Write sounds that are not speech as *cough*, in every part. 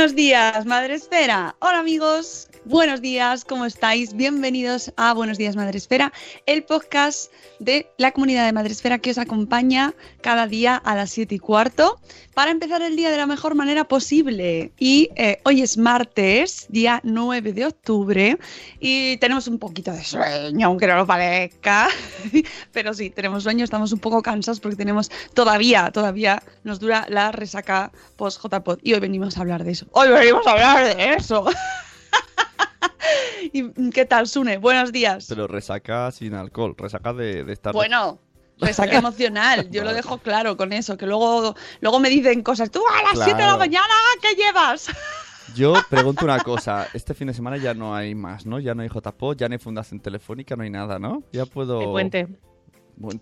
Buenos días, Madre Esfera. Hola amigos, buenos días, ¿cómo estáis? Bienvenidos a Buenos días, Madre Esfera, el podcast de la comunidad de Madre Esfera que os acompaña cada día a las 7 y cuarto para empezar el día de la mejor manera posible. Y eh, hoy es martes, día 9 de octubre, y tenemos un poquito de sueño, aunque no lo parezca. *laughs* Pero sí, tenemos sueño, estamos un poco cansados porque tenemos todavía, todavía nos dura la resaca post-JPod. Y hoy venimos a hablar de eso. Hoy venimos a hablar de eso. *laughs* *laughs* ¿Y qué tal, Sune? Buenos días. Pero resaca sin alcohol, resaca de, de estar... Bueno, resaca emocional, yo *laughs* lo dejo claro con eso, que luego, luego me dicen cosas, tú a las 7 de la mañana, ¿qué llevas? *laughs* Yo pregunto una cosa, este fin de semana ya no hay más, ¿no? Ya no hay JPO, ya no hay Fundación Telefónica, no hay nada, ¿no? Ya puedo... El puente.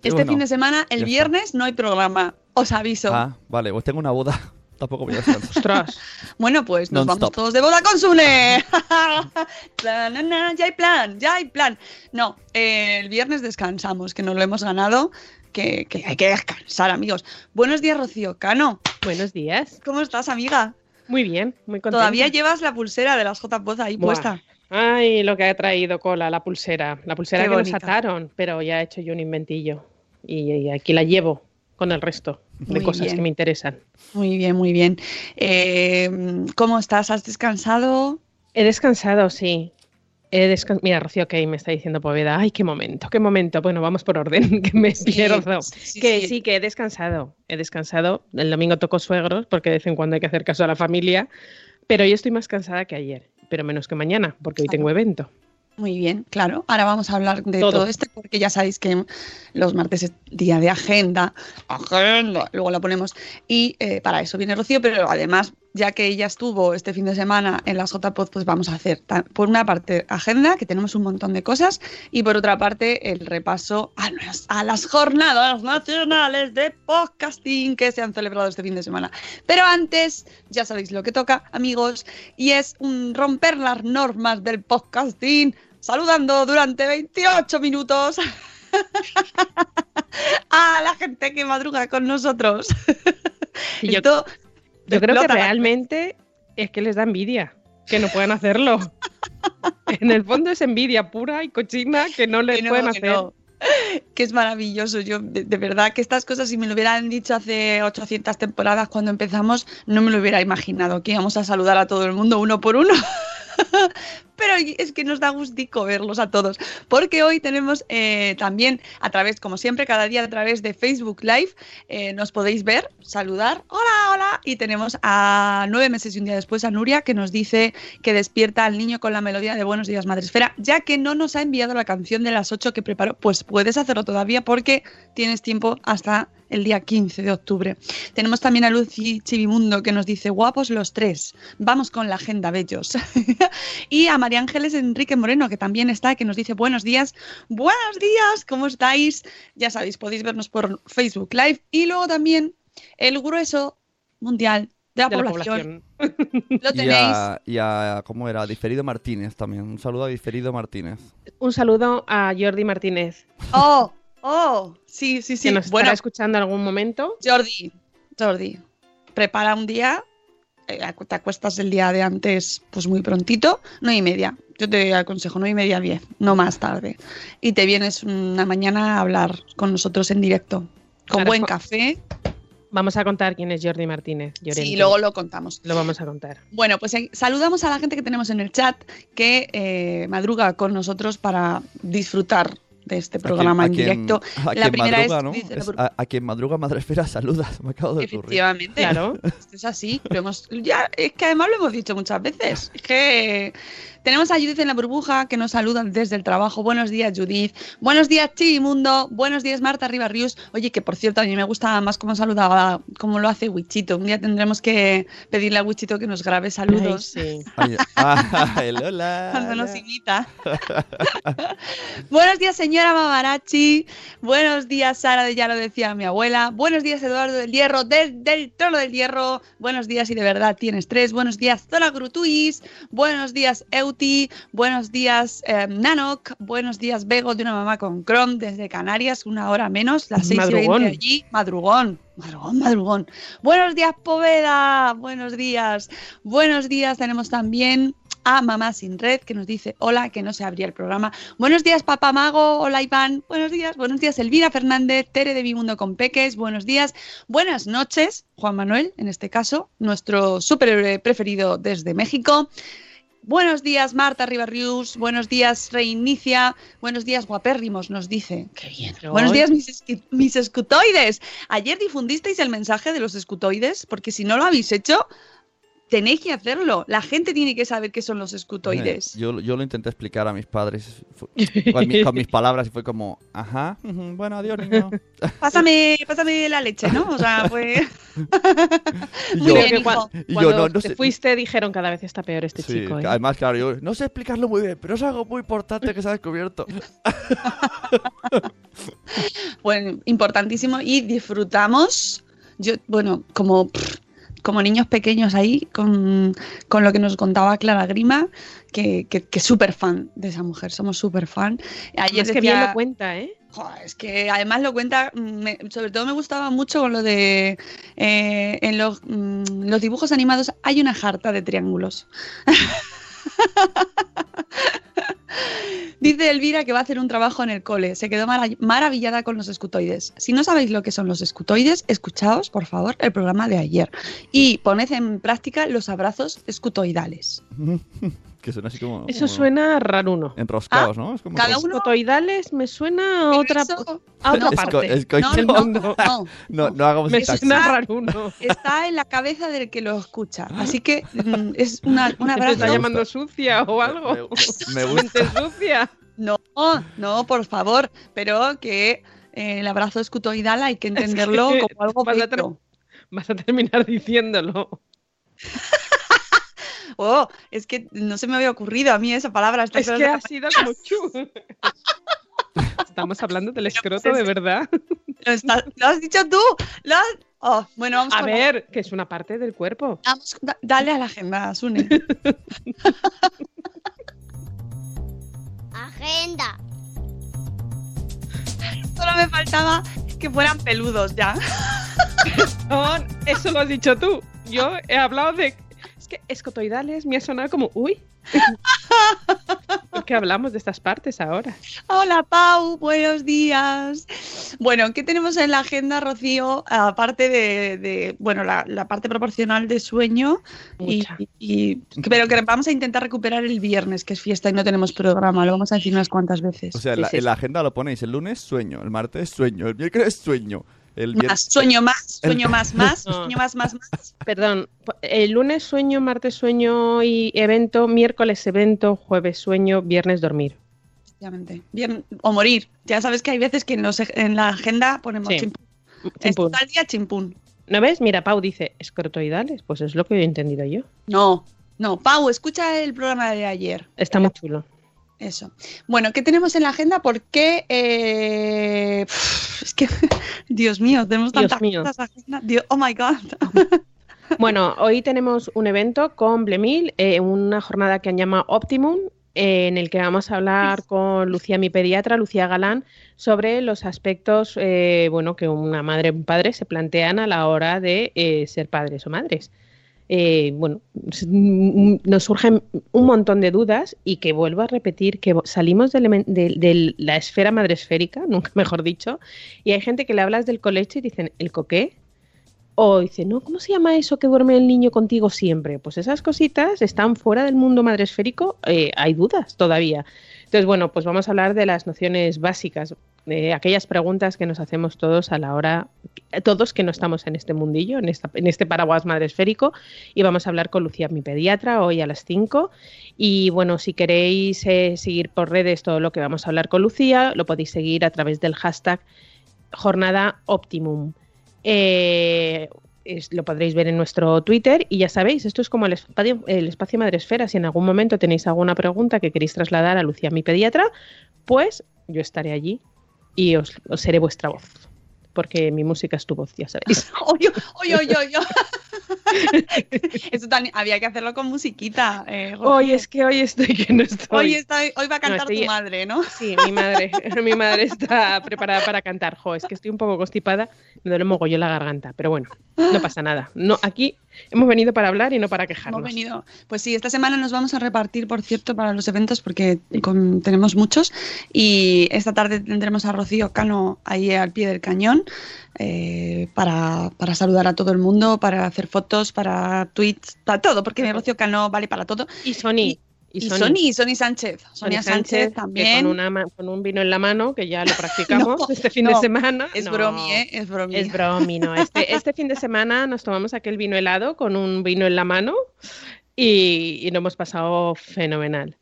Este fin de semana, el ya está. viernes, no hay programa, os aviso. Ah, vale, pues tengo una boda, tampoco voy a descansar. Ostras. *laughs* Bueno, pues nos vamos todos de boda con Sune. *laughs* Ya hay plan, ya hay plan. No, eh, el viernes descansamos, que nos lo hemos ganado, que, que hay que descansar, amigos. Buenos días, Rocío Cano. Buenos días. ¿Cómo estás, amiga? Muy bien, muy contenta. Todavía llevas la pulsera de las J-Pod ahí Buah. puesta. Ay, lo que ha traído cola, la pulsera. La pulsera Qué que bonita. nos ataron, pero ya he hecho yo un inventillo. Y, y aquí la llevo con el resto de Muy cosas bien. que me interesan. Muy bien, muy bien. Eh, ¿Cómo estás? ¿Has descansado? He descansado, sí. He descan- Mira, Rocío Kay me está diciendo Poveda, ay, qué momento, qué momento. Bueno, vamos por orden, *laughs* que me Sí, pierdo. sí, que sí. sí, que he descansado. He descansado. El domingo toco suegros, porque de vez en cuando hay que hacer caso a la familia. Pero hoy estoy más cansada que ayer, pero menos que mañana, porque hoy tengo evento. Muy bien, claro. Ahora vamos a hablar de Todo. todo, esto porque ya sabéis que los martes es día de agenda. Agenda, luego la ponemos. Y eh, para eso viene Rocío, pero además, ya que ella estuvo este fin de semana en las JPod, pues vamos a hacer por una parte agenda, que tenemos un montón de cosas, y por otra parte el repaso a las, a las jornadas nacionales de podcasting que se han celebrado este fin de semana. Pero antes, ya sabéis lo que toca, amigos, y es un romper las normas del podcasting saludando durante 28 minutos *laughs* a la gente que madruga con nosotros. *laughs* Yo, Esto yo creo que realmente es que les da envidia que no puedan hacerlo. *laughs* en el fondo es envidia pura y cochina que no les que no, pueden que hacer. no. que es maravilloso. Yo, de, de verdad, que estas cosas, si me lo hubieran dicho hace 800 temporadas cuando empezamos, no me lo hubiera imaginado, que íbamos a saludar a todo el mundo uno por uno. *laughs* Pero es que nos da gustico verlos a todos, porque hoy tenemos eh, también a través, como siempre, cada día a través de Facebook Live, eh, nos podéis ver, saludar, hola, hola, y tenemos a nueve meses y un día después a Nuria que nos dice que despierta al niño con la melodía de Buenos días, Madre Esfera, ya que no nos ha enviado la canción de las ocho que preparó, pues puedes hacerlo todavía porque tienes tiempo hasta el día 15 de octubre. Tenemos también a Lucy Chivimundo que nos dice guapos los tres, vamos con la agenda bellos. *laughs* y a María Ángeles Enrique Moreno que también está, que nos dice buenos días, buenos días, ¿cómo estáis? Ya sabéis, podéis vernos por Facebook Live y luego también el grueso mundial de la, De la población. Lo Y tenéis. a, y a- ¿cómo era? Diferido Martínez también. Un saludo a Diferido Martínez. Un saludo a Jordi Martínez, Oh, oh, sí, sí, sí. que nos Bueno, estará escuchando en algún momento. Jordi, Jordi, prepara un día, eh, te acuestas el día de antes, pues muy prontito, nueve y media. Yo te aconsejo nueve y media, diez, no más tarde. Y te vienes una mañana a hablar con nosotros en directo, con Claro, buen café. Vamos a contar quién es Jordi Martínez. Sí, Llorente. luego lo contamos. Lo vamos a contar. Bueno, pues eh, saludamos a la gente que tenemos en el chat que eh, madruga con nosotros para disfrutar de este programa a en quien- directo. A La quien primera madruga, es- ¿no? dice Es a, a quien madruga Madre Esfera saludas. Me acabo de ocurrir. Efectivamente. Claro. Esto es así. Lo hemos, ya, es que además lo hemos dicho muchas veces. Es que tenemos a Judith en la burbuja que nos saluda desde el trabajo. Buenos días, Judith. Buenos días, Chivimundo. Buenos días, Marta Ribarrius. Oye, que por cierto, a mí me gusta más cómo saludaba, cómo lo hace Wichito. Un día tendremos que pedirle a Wichito que nos grabe saludos. Ay, sí. *laughs* Ay, ay, Lola. Cuando nos imita. *laughs* Buenos días, señora Mamarachi. Buenos días, Sara de Ya lo decía mi abuela. Buenos días, Eduardo del Hierro, del, del Trono del Hierro. Buenos días, y de verdad tienes tres. Buenos días, Zola Grutuis. Buenos días, Buenos días, eh, Nanok. Buenos días, Bego de una mamá con Chrome desde Canarias, una hora menos, las seis y Madrugón. veinte allí. Madrugón. Madrugón, madrugón. Buenos días, Poveda. Buenos días. Buenos días. Tenemos también a Mamá Sin Red que nos dice hola, que no se abría el programa. Buenos días, Papá Mago. Hola, Iván. Buenos días. Buenos días, Elvira Fernández, Tere de Mi Mundo con Peques. Buenos días. Buenas noches, Juan Manuel, en este caso, nuestro superhéroe preferido desde México. Buenos días, Marta Ribarrius. Buenos días, Reinicia. Buenos días, guapérrimos, nos dice. Qué bien. Buenos días, mis, mis escutoides. Ayer difundisteis el mensaje de los escutoides, porque si no lo habéis hecho, tenéis que hacerlo. La gente tiene que saber qué son los escutoides. Yo, yo lo intenté explicar a mis padres con, mi- con mis palabras y fue como, ajá, bueno, adiós, niño. *laughs* Pásame, pásame la leche, ¿no? O sea, pues. *laughs* *laughs* Y Muy yo, bien, yo, cuando no, no te sé- fuiste dijeron cada vez está peor este Sí, chico. ¿eh? además, claro, yo no sé explicarlo muy bien, pero es algo muy importante que se ha descubierto. Bueno, importantísimo. Y disfrutamos. Yo, bueno, como. pff, Como niños pequeños ahí, con, con lo que nos contaba Clara Grima, que, que, que súper fan de esa mujer, somos súper fan. Ayer es que bien lo cuenta, ¿eh? Joder, es que además lo cuenta, mm, me- sobre todo me gustaba mucho con lo de eh, en los, mm, los dibujos animados hay una jarta de triángulos. *laughs* *laughs* Dice Elvira que va a hacer un trabajo en el cole. Se quedó mara- maravillada con los escutoides. Si no sabéis lo que son los escutoides, escuchaos, por favor, el programa de ayer. Y poned en práctica los abrazos escutoidales. *laughs* que suena así como... Eso como suena raruno. Enroscados, ¿no? Es como cada uno- Escotoidales me suena a otra, a *laughs* otra parte. esco- no, no, no. *laughs* No, no hagamos Me esta suena está- raruno. está en la cabeza del que lo escucha. Así que mm, es una, un *laughs* ¿Te abrazo. está llamando sucia o algo? Me, me gusta. Sucia. No, no, por favor, pero que eh, el abrazo escutoidal hay que entenderlo que como algo vas a. Vas a terminar diciéndolo. Oh, es que no se me había ocurrido a mí esa palabra. Es que ha sido como chu. Estamos hablando del escroto, de verdad. lo, está- lo has dicho tú. Lo has- Oh, bueno, vamos A con la- ver, que es una parte del cuerpo. vamos- da- dale a la agenda, Sune. Agenda. Solo me faltaba que fueran peludos ya. No, eso lo has dicho tú. Yo he hablado de. Que escotoidales me ha sonado como. Uy. Porque *laughs* que hablamos de estas partes ahora. Hola Pau, buenos días. Bueno, ¿qué tenemos en la agenda, Rocío? Aparte de, de, bueno, la, la, parte proporcional de sueño, y, y, pero que vamos a intentar recuperar el viernes, que es fiesta y no tenemos programa, lo vamos a decir unas cuantas veces. O sea, Sí, la- sí, en sí. la agenda lo ponéis el lunes sueño, el martes sueño, el miércoles sueño, el Más, sueño más, el- sueño más, *laughs* más, No. sueño más, más, más. Perdón, el lunes sueño, martes sueño y evento, miércoles evento, jueves sueño, viernes dormir. Efectivamente. Bien, o morir. Ya sabes que hay veces que en, los, en la agenda ponemos Sí. chimpún. Tal día chimpún. ¿No ves? Mira, Pau dice escrotoidales, pues es lo que he entendido yo. No, no. Pau, escucha el programa de ayer. Está muy chulo. Eso. Bueno, ¿qué tenemos en la agenda? Porque eh, es que, *laughs* Dios mío, tenemos Dios tantas mío. cosas. Dios- oh my God. *laughs* Bueno, hoy tenemos un evento con Blemil, eh, una jornada que han llamado Optimum, eh, en el que vamos a hablar con Lucía, mi pediatra, Lucía Galán, sobre los aspectos eh, bueno, que una madre y un padre se plantean a la hora de ser padres o madres. Eh, bueno, s- mm, nos surgen un montón de dudas y que vuelvo a repetir que salimos de la esfera madresférica, *laughs* nunca mejor dicho, y hay gente que le hablas del colecho y dicen, ¿el coqué? O dice, no, ¿cómo se llama eso que duerme el niño contigo siempre? Pues esas cositas están fuera del mundo madresférico, eh, hay dudas todavía. Entonces, bueno, pues vamos a hablar de las nociones básicas, de aquellas preguntas que nos hacemos todos a la hora, todos que no estamos en este mundillo, en, esta, en este paraguas madresférico, y vamos a hablar con Lucía, mi pediatra, hoy a las 5. Y bueno, si queréis eh, seguir por redes todo lo que vamos a hablar con Lucía, lo podéis seguir a través del hashtag Jornada Optimum. Eh, lo podréis ver en nuestro Twitter y ya sabéis, esto es como el espacio, el espacio Madresfera. Si en algún momento tenéis alguna pregunta que queréis trasladar a Lucía, mi pediatra, pues yo estaré allí y os, os seré vuestra voz. Porque mi música es tu voz, ya sabéis. Oye, oye, oye, oye. Eso también había que hacerlo con musiquita. Eh. Hoy es que hoy estoy que no estoy. Hoy, está- hoy va a cantar estoy- tu madre, ¿no? Sí, mi madre, *laughs* mi madre está preparada para cantar. Jo, es que estoy un poco constipada, me duele mogollón la garganta, pero bueno, no pasa nada. No, aquí hemos venido para hablar y no para quejarnos. Hemos venido. Pues sí, esta semana nos vamos a repartir, por cierto, para los eventos porque con- tenemos muchos. Y esta tarde tendremos a Rocío Cano ahí al pie del cañón eh, para, para saludar a todo el mundo, para hacer fotos, para tweets, para todo, porque Rocío Cano vale para todo. Y Sony. Y, y Sony, Sony Sánchez. Sonia Sánchez, también. con, una ma- con un vino en la mano, que ya lo *laughs* practicamos No, este fin no, de semana. Es No, bromi, ¿eh? Es bromi. Es bromi, no. Este, este fin de semana nos tomamos aquel vino helado con un vino en la mano y, y lo hemos pasado fenomenal.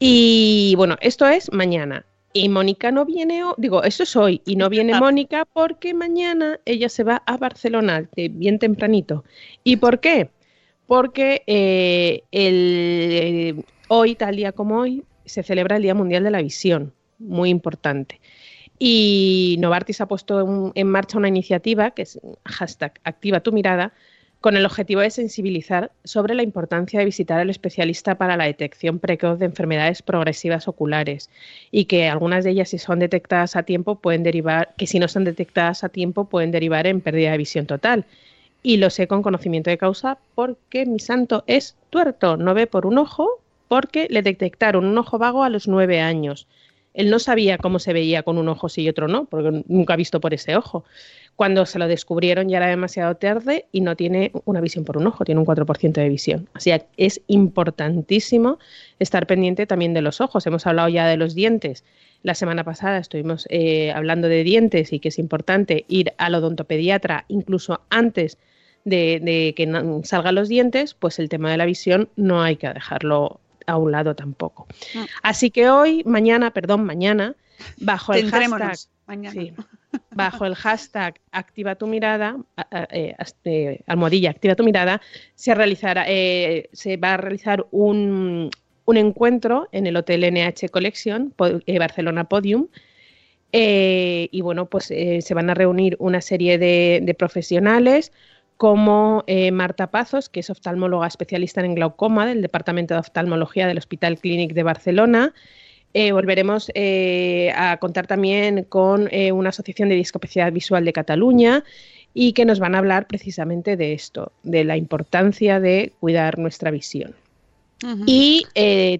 Y bueno, esto es mañana. Y Mónica no viene, ho- digo, esto es hoy, y no viene Mónica porque mañana ella se va a Barcelona, de- bien tempranito. ¿Y por qué? Porque eh, el, eh, hoy, tal día como hoy, se celebra el Día Mundial de la Visión, muy importante. Y Novartis ha puesto en, en marcha una iniciativa que es hashtag Activa tu mirada, con el objetivo de sensibilizar sobre la importancia de visitar al especialista para la detección precoz de enfermedades progresivas oculares y que algunas de ellas si son detectadas a tiempo pueden derivar, que si no son detectadas a tiempo pueden derivar en pérdida de visión total. Y lo sé con conocimiento de causa porque mi santo es tuerto, no ve por un ojo porque le detectaron un ojo vago a los nueve años. Él no sabía cómo se veía con un ojo sí y otro no, porque nunca ha visto por ese ojo. Cuando se lo descubrieron ya era demasiado tarde y no tiene una visión por un ojo, tiene un 4% de visión. Así que es importantísimo estar pendiente también de los ojos. Hemos hablado ya de los dientes. La semana pasada estuvimos eh, hablando de dientes y que es importante ir al odontopediatra incluso antes de, de que salgan los dientes, pues el tema de la visión no hay que dejarlo a un lado tampoco. Mm. Así que hoy, mañana, perdón, mañana, bajo el hashtag. Sí. Bajo el hashtag Activa tu mirada, eh, eh, almohadilla Activa tu mirada, se realizará, eh, se va a realizar un, un encuentro en el Hotel NH Collection, Barcelona Podium. y bueno, pues se van a reunir una serie de, de profesionales como eh, Marta Pazos, que es oftalmóloga especialista en glaucoma del Departamento de Oftalmología del Hospital Clínic de Barcelona, eh, volveremos eh, a contar también con una asociación de discapacidad visual de Cataluña y que nos van a hablar precisamente de esto, de la importancia de cuidar nuestra visión. Y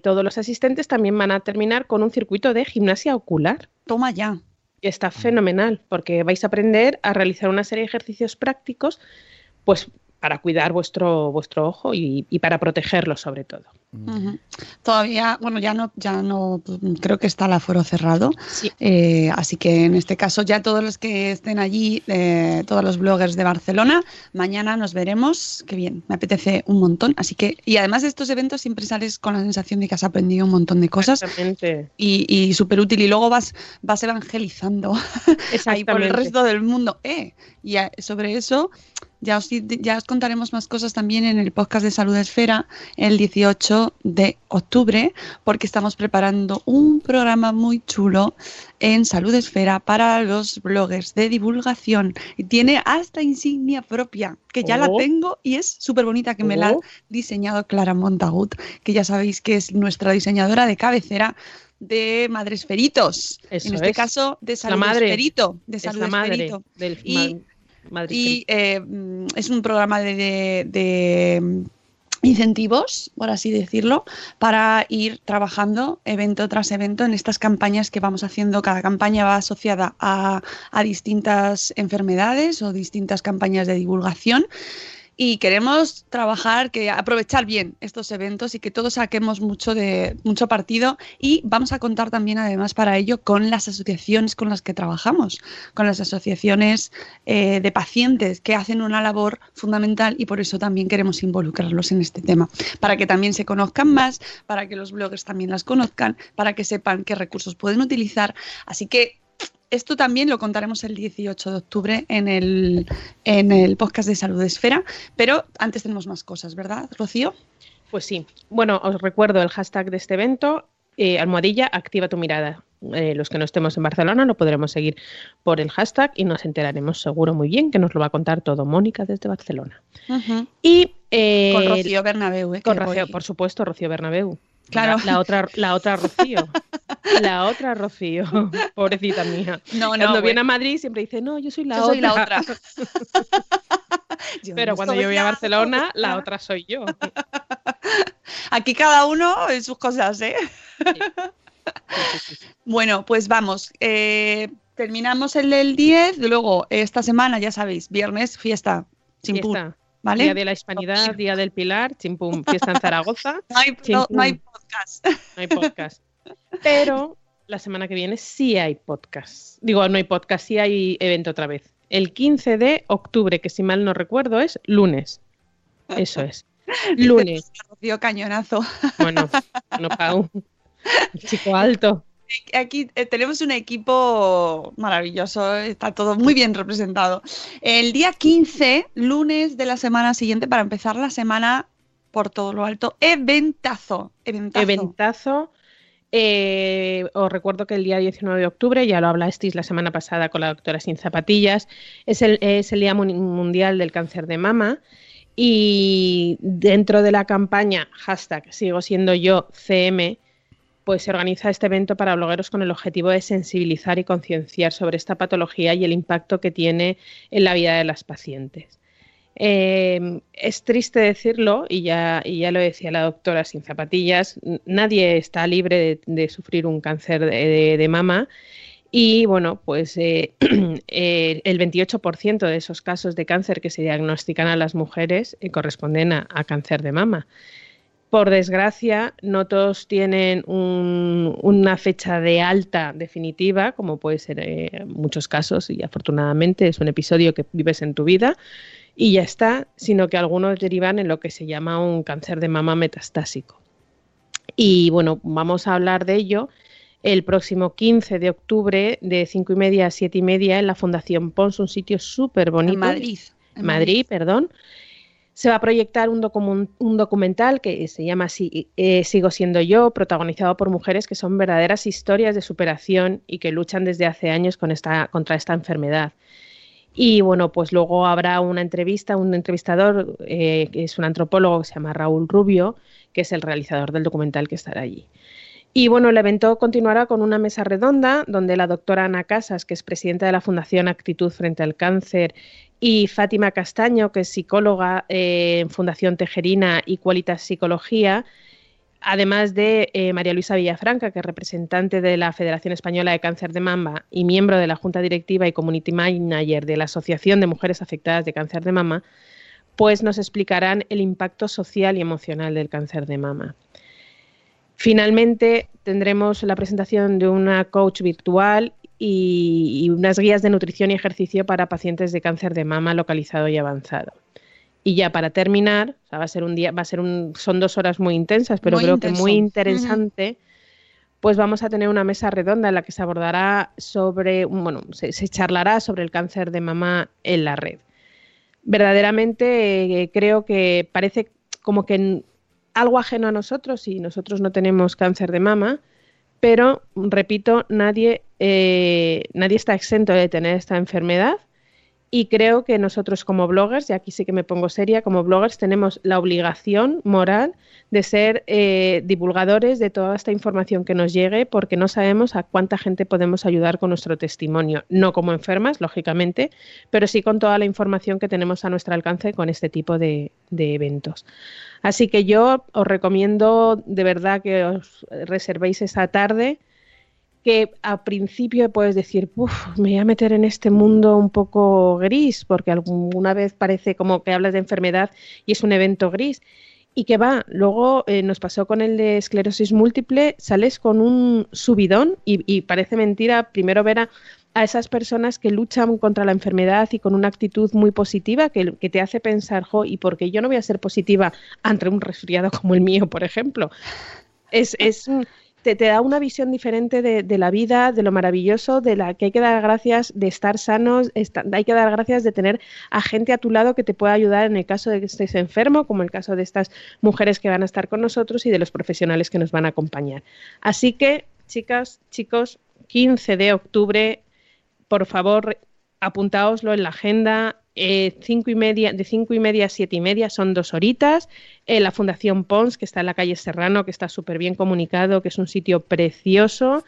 todos los asistentes también van a terminar con un circuito de gimnasia ocular. Toma ya. Está fenomenal, porque vais a aprender a realizar una serie de ejercicios prácticos, pues para cuidar vuestro, vuestro ojo y, para protegerlo sobre todo. Todavía, bueno, ya no, ya no, creo que está el aforo cerrado. Eh, así que en este caso, ya todos los que estén allí, eh, todos los bloggers de Barcelona, mañana nos veremos. Qué bien, me apetece un montón. Así que, y además de estos eventos siempre sales con la sensación de que has aprendido un montón de cosas. Exactamente. Y, y súper útil. Y luego vas, vas evangelizando *laughs* ahí por el resto del mundo. Eh, y sobre eso ya os, ya os contaremos más cosas también en el podcast de Salud Esfera el 18 de octubre, porque estamos preparando un programa muy chulo en Salud Esfera para los bloggers de divulgación. Y tiene hasta insignia propia, que ya la oh. tengo y es súper bonita, que me la ha oh. diseñado Clara Montagut, que ya sabéis que es nuestra diseñadora de cabecera de Madresferitos. en este caso, de Salud Esferito. De Salud Esferito. Del y, y eh, mm, es un programa de, mm, incentivos, por así decirlo, para ir trabajando evento tras evento en estas campañas que vamos haciendo. Cada campaña va asociada a, a distintas enfermedades o distintas campañas de divulgación y queremos trabajar, que aprovechar bien estos eventos y que todos saquemos mucho de mucho partido y vamos a contar también además para ello con las asociaciones con las que trabajamos, con las asociaciones eh, de pacientes que hacen una labor fundamental y por eso también queremos involucrarlos en este tema, para que también se conozcan más, para que los bloggers también las conozcan, para que sepan qué recursos pueden utilizar. Así que esto también lo contaremos el 18 de octubre en el, en el podcast de Salud Esfera, pero antes tenemos más cosas, ¿verdad, Rocío? Pues sí. Bueno, os recuerdo el hashtag de este evento, eh, almohadilla, activa tu mirada. Eh, los que no estemos en Barcelona lo podremos seguir por el hashtag y nos enteraremos seguro muy bien que nos lo va a contar todo Mónica desde Barcelona. Y eh, con Rocío Bernabeu, ¿eh? Con Rocío, por supuesto, Rocío Bernabeu. Claro. La, otra, la otra Rocío. La otra Rocío. *laughs* Pobrecita mía. No, no, cuando viene a Madrid siempre dice, no, yo soy la otra. Soy la otra. *laughs* Pero cuando yo voy a Barcelona, la otra soy yo. Aquí cada uno en sus cosas, ¿eh? bueno, pues vamos. Eh, terminamos el del 10, luego esta semana, ya sabéis, viernes, fiesta, sin ¿Vale? Día de la Hispanidad, Día del Pilar, chimpum, fiesta en Zaragoza. No hay, no hay podcast. *laughs* No hay podcast. Pero la semana que viene sí hay podcast. Digo, no hay podcast, sí hay evento otra vez. El 15 de octubre, que si mal no recuerdo es lunes. Eso es. *laughs* Lunes. Rocío Cañonazo. *laughs* Bueno, no Pau. chico alto. Aquí eh, tenemos un equipo maravilloso, está todo muy bien representado. El día 15, lunes de la semana siguiente, para empezar la semana por todo lo alto, eventazo. Eventazo. eventazo eh, os recuerdo que el día 19 de octubre, ya lo hablasteis la semana pasada con la doctora Sin Zapatillas, es el, Día Mundial del Cáncer de Mama y dentro de la campaña hashtag sigo siendo yo CM, pues se organiza este evento para blogueros con el objetivo de sensibilizar y concienciar sobre esta patología y el impacto que tiene en la vida de las pacientes. Eh, es triste decirlo, y ya, ya, lo decía la doctora sin zapatillas, nadie está libre de, sufrir un cáncer de, mama. Y bueno, pues eh, *clears throat* eh, el 28% de esos casos de cáncer que se diagnostican a las mujeres corresponden a, cáncer de mama. Por desgracia, no todos tienen una fecha de alta definitiva, como puede ser en muchos casos, y afortunadamente es un episodio que vives en tu vida y ya está, sino que algunos derivan en lo que se llama un cáncer de mama metastásico. Y bueno, vamos a hablar de ello el próximo 15 de octubre de 5 y media a 7 y media en la Fundación Pons, un sitio súper bonito. En Madrid. En Madrid, perdón. Se va a proyectar un, un documental que se llama eh, Sigo siendo yo, protagonizado por mujeres que son verdaderas historias de superación y que luchan desde hace años con esta, contra esta enfermedad. Y bueno, pues luego habrá una entrevista, un entrevistador eh, que es un antropólogo que se llama Raúl Rubio, que es el realizador del documental que estará allí. Y bueno, el evento continuará con una mesa redonda donde la doctora Ana Casas, que es presidenta de la Fundación Actitud frente al Cáncer, y Fátima Castaño, que es psicóloga eh, en Fundación Tejerina y Cualitas Psicología, además de eh, María Luisa Villafranca, que es representante de la Federación Española de Cáncer de Mama y miembro de la Junta Directiva y Community Manager de la Asociación de Mujeres Afectadas de Cáncer de Mama, pues nos explicarán el impacto social y emocional del cáncer de mama. Finalmente, tendremos la presentación de una coach virtual y, unas guías de nutrición y ejercicio para pacientes de cáncer de mama localizado y avanzado. Y ya para terminar, va a ser un día, va a ser un, son dos horas muy intensas, pero creo que muy interesante. Pues vamos a tener una mesa redonda en la que se abordará sobre, bueno, se, charlará sobre el cáncer de mama en la red. Verdaderamente eh, creo que parece como que algo ajeno a nosotros y nosotros no tenemos cáncer de mama, pero repito, nadie, eh, nadie está exento de tener esta enfermedad y creo que nosotros como bloggers, y aquí sí que me pongo seria, como bloggers tenemos la obligación moral de ser eh, divulgadores de toda esta información que nos llegue porque no sabemos a cuánta gente podemos ayudar con nuestro testimonio. No como enfermas, lógicamente, pero sí con toda la información que tenemos a nuestro alcance con este tipo de, de eventos. Así que yo os recomiendo de verdad que os reservéis esa tarde que a principio puedes decir, me voy a meter en este mundo un poco gris, porque alguna vez parece como que hablas de enfermedad y es un evento gris. Y que va, luego eh, nos pasó con el de esclerosis múltiple, sales con un subidón y, parece mentira primero ver a, esas personas que luchan contra la enfermedad y con una actitud muy positiva que, que te hace pensar, jo, ¿y por qué yo no voy a ser positiva ante un resfriado como el mío, por ejemplo? Es, es, te, da una visión diferente de, la vida, de lo maravilloso, de la que hay que dar gracias de estar sanos, hay que dar gracias de tener a gente a tu lado que te pueda ayudar en el caso de que estés enfermo, como el caso de estas mujeres que van a estar con nosotros y de los profesionales que nos van a acompañar. Así que, chicas, chicos, 15 de octubre, por favor, apuntaoslo en la agenda, eh, cinco y media, de cinco y media a siete y media son dos horitas. Eh, la Fundación Pons, que está en la calle Serrano, que está súper bien comunicado, que es un sitio precioso.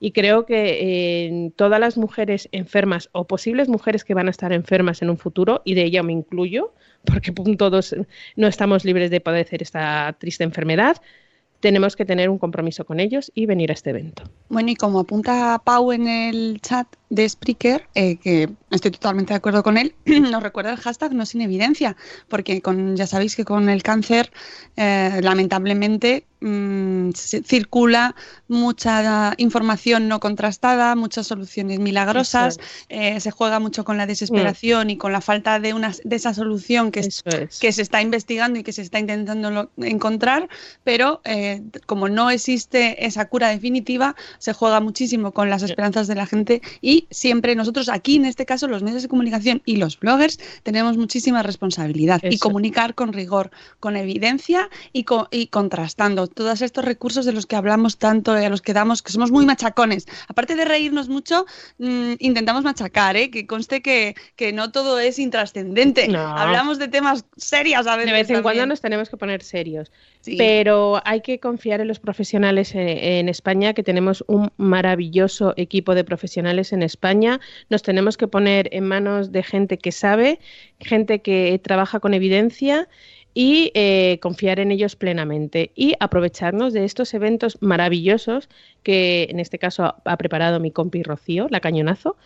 Y creo que eh, todas las mujeres enfermas o posibles mujeres que van a estar enfermas en un futuro, y de ella me incluyo, porque *laughs* todos no estamos libres de padecer esta triste enfermedad, tenemos que tener un compromiso con ellos y venir a este evento. Bueno, y como apunta Pau en el chat de Spreaker, eh, que estoy totalmente de acuerdo con él, *clears throat* nos recuerda el hashtag no sin evidencia, porque con, ya sabéis que con el cáncer, eh, lamentablemente, mm, circula mucha información no contrastada, muchas soluciones milagrosas, eh, se juega mucho con la desesperación y con la falta de, una, de esa solución que, que se está investigando y que se está intentando encontrar, pero como no existe esa cura definitiva, se juega muchísimo con las esperanzas de la gente y siempre nosotros aquí, en este caso, los medios de comunicación y los bloggers, tenemos muchísima responsabilidad y comunicar con rigor, con evidencia y, y contrastando todos estos recursos de los que hablamos tanto, a los que damos, que somos muy machacones. Aparte de reírnos mucho, mm, intentamos machacar, ¿eh? que conste que, que no todo es intrascendente. Hablamos de temas serios a veces. De vez en cuando nos tenemos que poner serios. Pero hay que confiar en los profesionales en, España, que tenemos un maravilloso equipo de profesionales en España. Nos tenemos que poner en manos de gente que sabe, gente que trabaja con evidencia y eh, confiar en ellos plenamente y aprovecharnos de estos eventos maravillosos que en este caso ha, preparado mi compi Rocío, la cañonazo,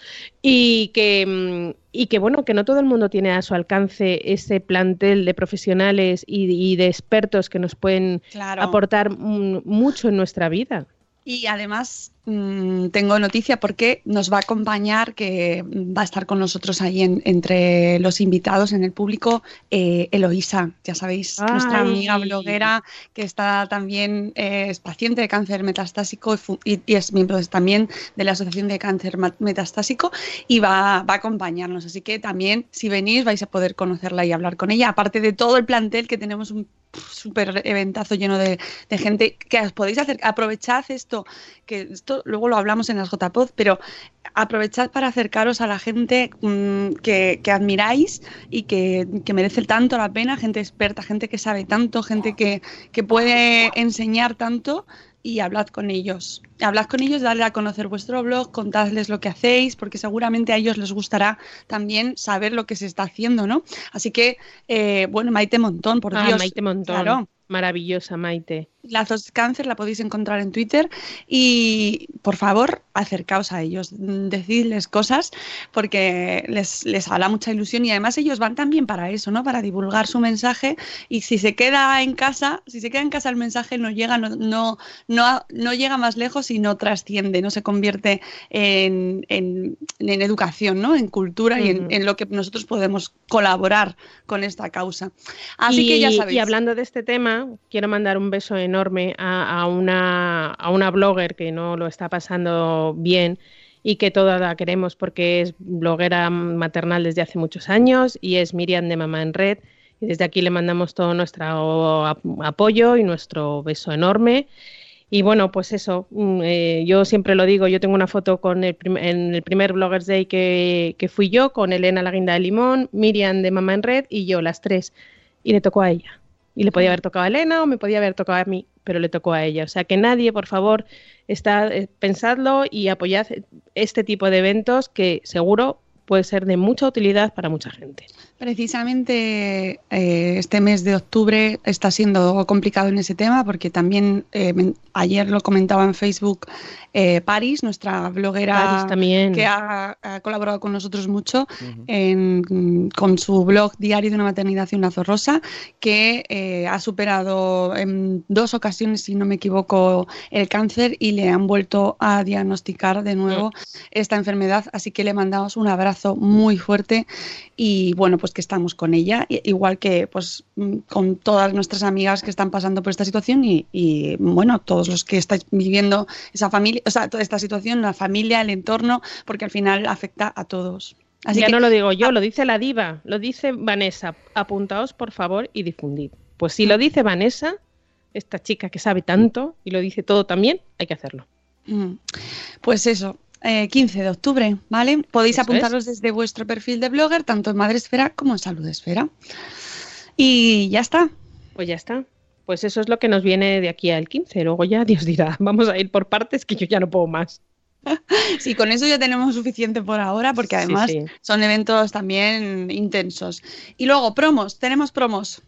y que, mm, y que bueno, que no todo el mundo tiene a su alcance ese plantel de profesionales y, de expertos que nos pueden aportar mucho en nuestra vida. Y además Mm, tengo noticia porque nos va a acompañar, que va a estar con nosotros ahí entre los invitados en el público, eh, Eloísa, ya sabéis, nuestra amiga bloguera que está también, eh, es paciente de cáncer metastásico y, es miembro también de la Asociación de Cáncer Metastásico y va, va, a acompañarnos. Así que también, si venís, vais a poder conocerla y hablar con ella, aparte de todo el plantel que tenemos un súper eventazo lleno de, de, gente que os podéis hacer. Aprovechad esto, que esto luego lo hablamos en las JPod, pero aprovechad para acercaros a la gente mm, que, admiráis y que, merece tanto la pena, gente experta, gente que sabe tanto, gente que, que puede enseñar tanto y hablad con ellos. Hablad con ellos, dadle a conocer vuestro blog, contadles lo que hacéis, porque seguramente a ellos les gustará también saber lo que se está haciendo, ¿no? Así que, eh, bueno, Maite Montón, por ah, Dios. Maite Montón. Claro. Maravillosa, Maite. Lazos Cáncer, la podéis encontrar en Twitter. Y por favor, acercaos a ellos, decidles cosas, porque les, les hará mucha ilusión y además ellos van también para eso, ¿no? Para divulgar su mensaje. Y si se queda en casa, si se queda en casa el mensaje no llega, no, no, no, no llega más lejos y no trasciende, no se convierte en, en, en educación, ¿no? En cultura y en lo que nosotros podemos colaborar con esta causa. Así y, que ya sabéis. y hablando de este tema, quiero mandar un beso enorme a, a una, a una blogger que no lo está pasando bien y que toda la queremos porque es bloguera maternal desde hace muchos años y es Miriam de Mamá en Red. Y desde aquí le mandamos todo nuestro ap- apoyo y nuestro beso enorme. Y bueno, pues eso, mm, eh, yo siempre lo digo, yo tengo una foto con el en el primer Bloggers Day que, que fui yo, con Elena la guinda de limón, Miriam de Mamá en Red y yo, las tres. Y le tocó a ella. Y le podía haber tocado a Elena o me podía haber tocado a mí, pero le tocó a ella. O sea que nadie, por favor, está, eh, pensadlo y apoyad este tipo de eventos que seguro puede ser de mucha utilidad para mucha gente. Precisamente eh, este mes de octubre está siendo complicado en ese tema porque también eh, ayer lo comentaba en Facebook eh, Paris, nuestra bloguera Paris también. que ha, ha colaborado con nosotros mucho en- con su blog Diario de una maternidad y un lazo rosa, que eh, ha superado en dos ocasiones, si no me equivoco, el cáncer y le han vuelto a diagnosticar de nuevo esta enfermedad. Así que le mandamos un abrazo muy fuerte y bueno, pues que estamos con ella, igual que pues mm, con todas nuestras amigas que están pasando por esta situación y, y, bueno, todos los que estáis viviendo esa familia, o sea, toda esta situación, la familia, el entorno, porque al final afecta a todos. Así ya que no lo digo yo, lo dice la diva, lo dice Vanessa. Apuntaos, por favor, y difundid. Pues si lo dice Vanessa, esta chica que sabe tanto y lo dice todo también, hay que hacerlo. Mm. Pues eso, eh, 15 de octubre, ¿vale? Podéis es. apuntaros desde vuestro perfil de blogger, tanto en Madre Esfera como en Salud Esfera. Y ya está. Pues ya está. Pues eso es lo que nos viene de aquí al 15. Luego ya Dios dirá, *laughs* vamos a ir por partes que yo ya no puedo más. *laughs* Sí, con eso ya tenemos suficiente por ahora, porque Sí, además sí. son eventos también intensos. Y luego, promos, tenemos promos.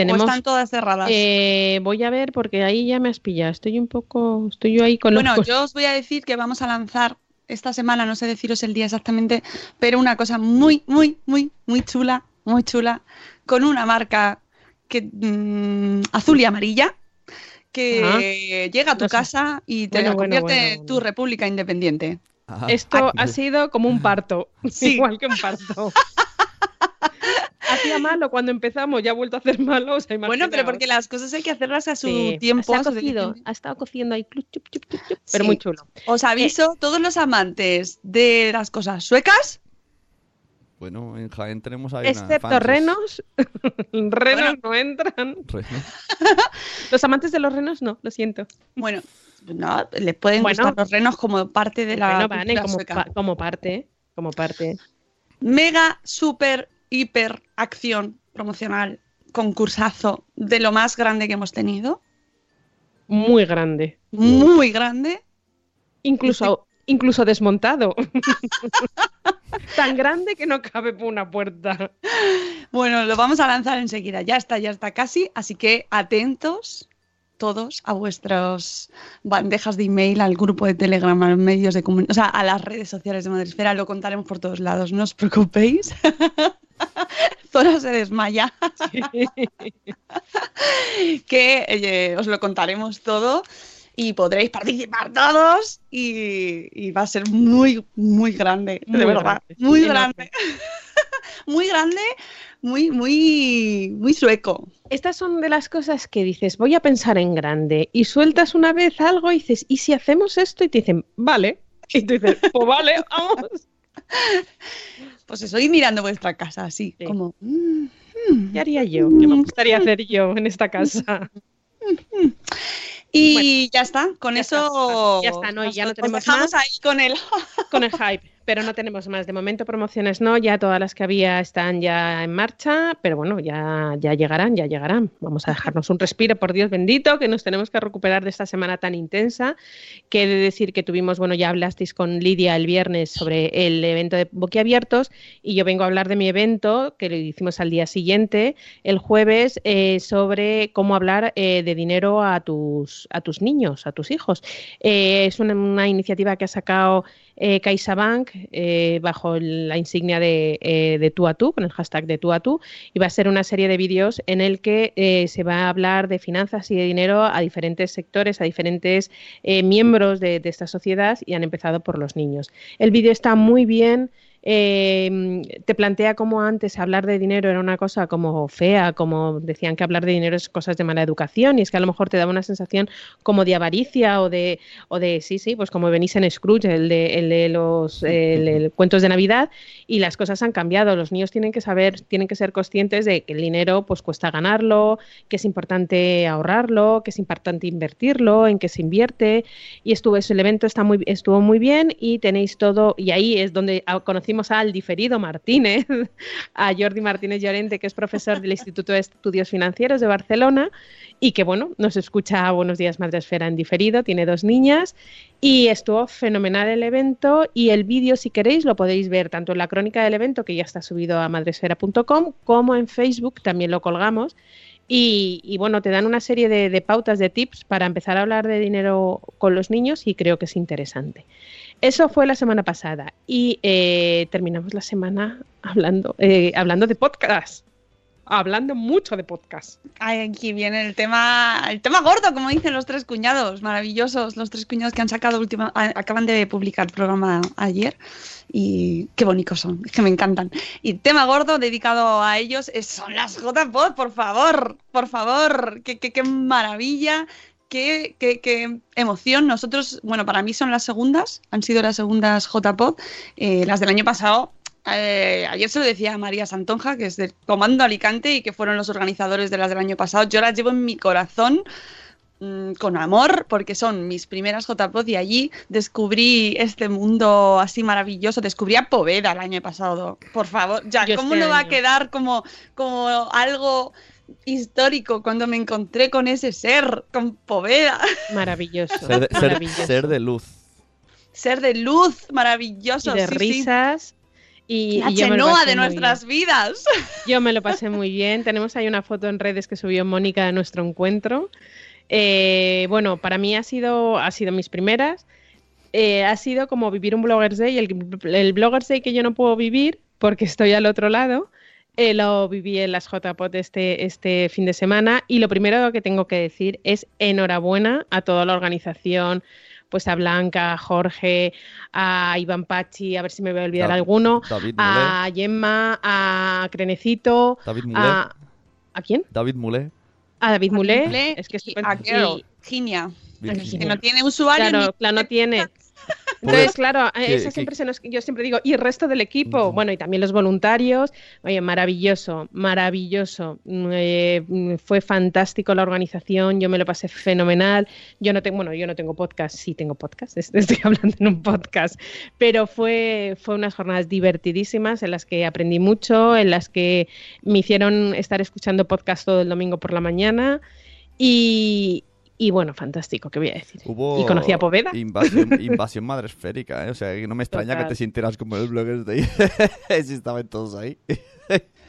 Tenemos, O están todas cerradas. eh, voy a ver porque ahí ya me has pillado. Estoy un poco, estoy yo ahí con los Bueno, cos- yo os voy a decir que vamos a lanzar esta semana, no sé deciros el día exactamente, pero una cosa muy, muy, muy, muy chula, muy chula, con una marca que mm, azul y amarilla que llega a tu No sé. casa y te Bueno, convierte bueno, en tu república independiente. Ah, Esto ha sido como un parto, *laughs* Sí. *laughs* igual que un parto. *laughs* *laughs* Hacía malo cuando empezamos, ya ha vuelto a hacer malo. o sea, Bueno, pero porque las cosas hay que hacerlas a su Sí, tiempo. se ha cocido, ha estado cociendo ahí, clup, chup, chup, chup, chup, pero Sí. muy chulo. Os aviso, todos los amantes de las cosas suecas, Bueno, en Jaén tenemos ahí Excepto renos, *laughs* renos Bueno. no entran. Renos. *laughs* Los amantes de los renos no, lo siento. bueno, no, les pueden Bueno. gustar los renos como parte de la Bueno, vale, cultura como, sueca. pa- como parte, como parte. Mega, super, hiper acción promocional, concursazo de lo más grande que hemos tenido. Muy grande. Muy grande. Incluso, incluso desmontado. *laughs* Tan grande que no cabe por una puerta. Bueno, lo vamos a lanzar enseguida. Ya está, ya está casi. Así que atentos todos a vuestras bandejas de email, al grupo de Telegram, a los medios de comunicación, o sea, a las redes sociales de Madresfera. Lo contaremos por todos lados, no os preocupéis. *laughs* Zora se desmaya. *laughs* que eh, os lo contaremos todo y podréis participar todos y, y va a ser muy, muy grande, Muy de verdad, grande, muy grande. *laughs* muy grande, muy, muy, muy sueco. Estas son de las cosas que dices, voy a pensar en grande, y sueltas una vez algo y dices, ¿y si hacemos esto? Y te dicen, vale. Y tú dices, pues vale, *laughs* vamos. Pues eso, y mirando vuestra casa así, Sí. como... mm, mm. ¿Qué haría yo? ¿Qué me gustaría hacer yo en esta casa? *laughs* Y ya está, con ya eso... está, ya está, no, y ya no tenemos más. ahí con el... Con el hype. Pero no tenemos más. De momento promociones no, ya todas las que había están ya en marcha, pero bueno, ya, ya llegarán, ya llegarán. Vamos a dejarnos un respiro, por Dios bendito, que nos tenemos que recuperar de esta semana tan intensa. Que he de decir que tuvimos, bueno, ya hablasteis con Lidia el viernes sobre el evento de Boquiabiertos y yo vengo a hablar de mi evento, que lo hicimos al día siguiente, el jueves, eh, sobre cómo hablar eh, de dinero a tus, a tus niños, a tus hijos. Eh, es una, una iniciativa que ha sacado eh, CaixaBank eh, bajo la insignia de, eh, de, a tú, con el hashtag de tú a tú, y va a ser una serie de vídeos en el que eh, se va a hablar de finanzas y de dinero a diferentes sectores, a diferentes eh, miembros de, de esta sociedad y han empezado por los niños. El vídeo está muy bien. Eh, te plantea como antes hablar de dinero era una cosa como fea, como decían que hablar de dinero es cosas de mala educación y es que a lo mejor te daba una sensación como de avaricia o de, o de sí, sí, pues como venís en Scrooge, el de, el de los cuentos de Navidad y las cosas han cambiado. Los niños tienen que saber, tienen que ser conscientes de que el dinero pues cuesta ganarlo, que es importante ahorrarlo, que es importante invertirlo, en qué se invierte y estuvo, el evento está muy, estuvo muy bien y tenéis todo y ahí es donde conocimos al diferido Martínez, *laughs* a Jordi Martínez Llorente, que es profesor del Instituto de Estudios Financieros de Barcelona y que, bueno, nos escucha Buenos Días Madresfera en diferido, tiene dos niñas y estuvo fenomenal el evento y el vídeo, si queréis, lo podéis ver tanto en la crónica del evento, que ya está subido a madresfera.com, como en Facebook, también lo colgamos. Y, y, bueno, te dan una serie de, de, pautas, de tips para empezar a hablar de dinero con los niños y creo que es interesante. Eso fue la semana pasada y eh, terminamos la semana hablando, eh, hablando de podcast. Hablando mucho de podcast. Ay, aquí viene el tema, el tema gordo, como dicen los tres cuñados, maravillosos, los tres cuñados que han sacado última, acaban de publicar el programa ayer y qué bonitos son, es que me encantan. Y tema gordo dedicado a ellos es, son las JPod, por favor, por favor, qué, qué, qué maravilla, Qué, qué, qué, emoción. Nosotros, bueno, para mí son las segundas, han sido las segundas JPod. Eh, las del año pasado, eh, ayer se lo decía a María Santonja, que es del Comando Alicante y que fueron los organizadores de las del año pasado. Yo las llevo en mi corazón mmm, con amor, porque son mis primeras JPod y allí descubrí este mundo así maravilloso. Descubrí a Poveda el año pasado. Por favor, ya, Yo ¿cómo este no va a quedar como, como algo histórico cuando me encontré con ese ser, con Poveda. Maravilloso. Ser de, ser, maravilloso. ser de luz. Ser de luz, maravilloso. Y de sí, risas. Sí. Y, la y chenoa de nuestras bien. vidas. Yo me lo pasé muy bien. Tenemos ahí una foto en redes que subió Mónica de nuestro encuentro. Eh, bueno, para mí ha sido, ha sido mis primeras. Eh, ha sido como vivir un Bloggers Day. El, el Bloggers Day que yo no puedo vivir porque estoy al otro lado. Eh, lo viví en las JPOT este, este fin de semana y lo primero que tengo que decir es enhorabuena a toda la organización, pues a Blanca, a Jorge, a Iván Pachi, a ver si me voy a olvidar alguno, David a Gemma, a Crenecito, David a, ¿a quién? David Mulé. A David Mulé, es que estoy a Virginia. que no tiene usuario. Claro, ni... claro, no tiene. Entonces, claro, siempre se nos, yo siempre digo, y el resto del equipo, bueno, y también los voluntarios, oye, maravilloso, maravilloso, eh, fue fantástico la organización, yo me lo pasé fenomenal, yo no tengo, bueno, yo no tengo podcast, sí tengo podcast, *laughs* estoy hablando en un podcast, pero fue, fue unas jornadas divertidísimas en las que aprendí mucho, en las que me hicieron estar escuchando podcast todo el domingo por la mañana, y, y bueno, fantástico, ¿qué voy a decir? Hubo y conocí a Poveda. Invasión, *laughs* invasión madre esférica, ¿eh? O sea, que no me extraña Total. que te sintieras como el bloggers de ahí. *laughs* si estaban todos ahí. *laughs*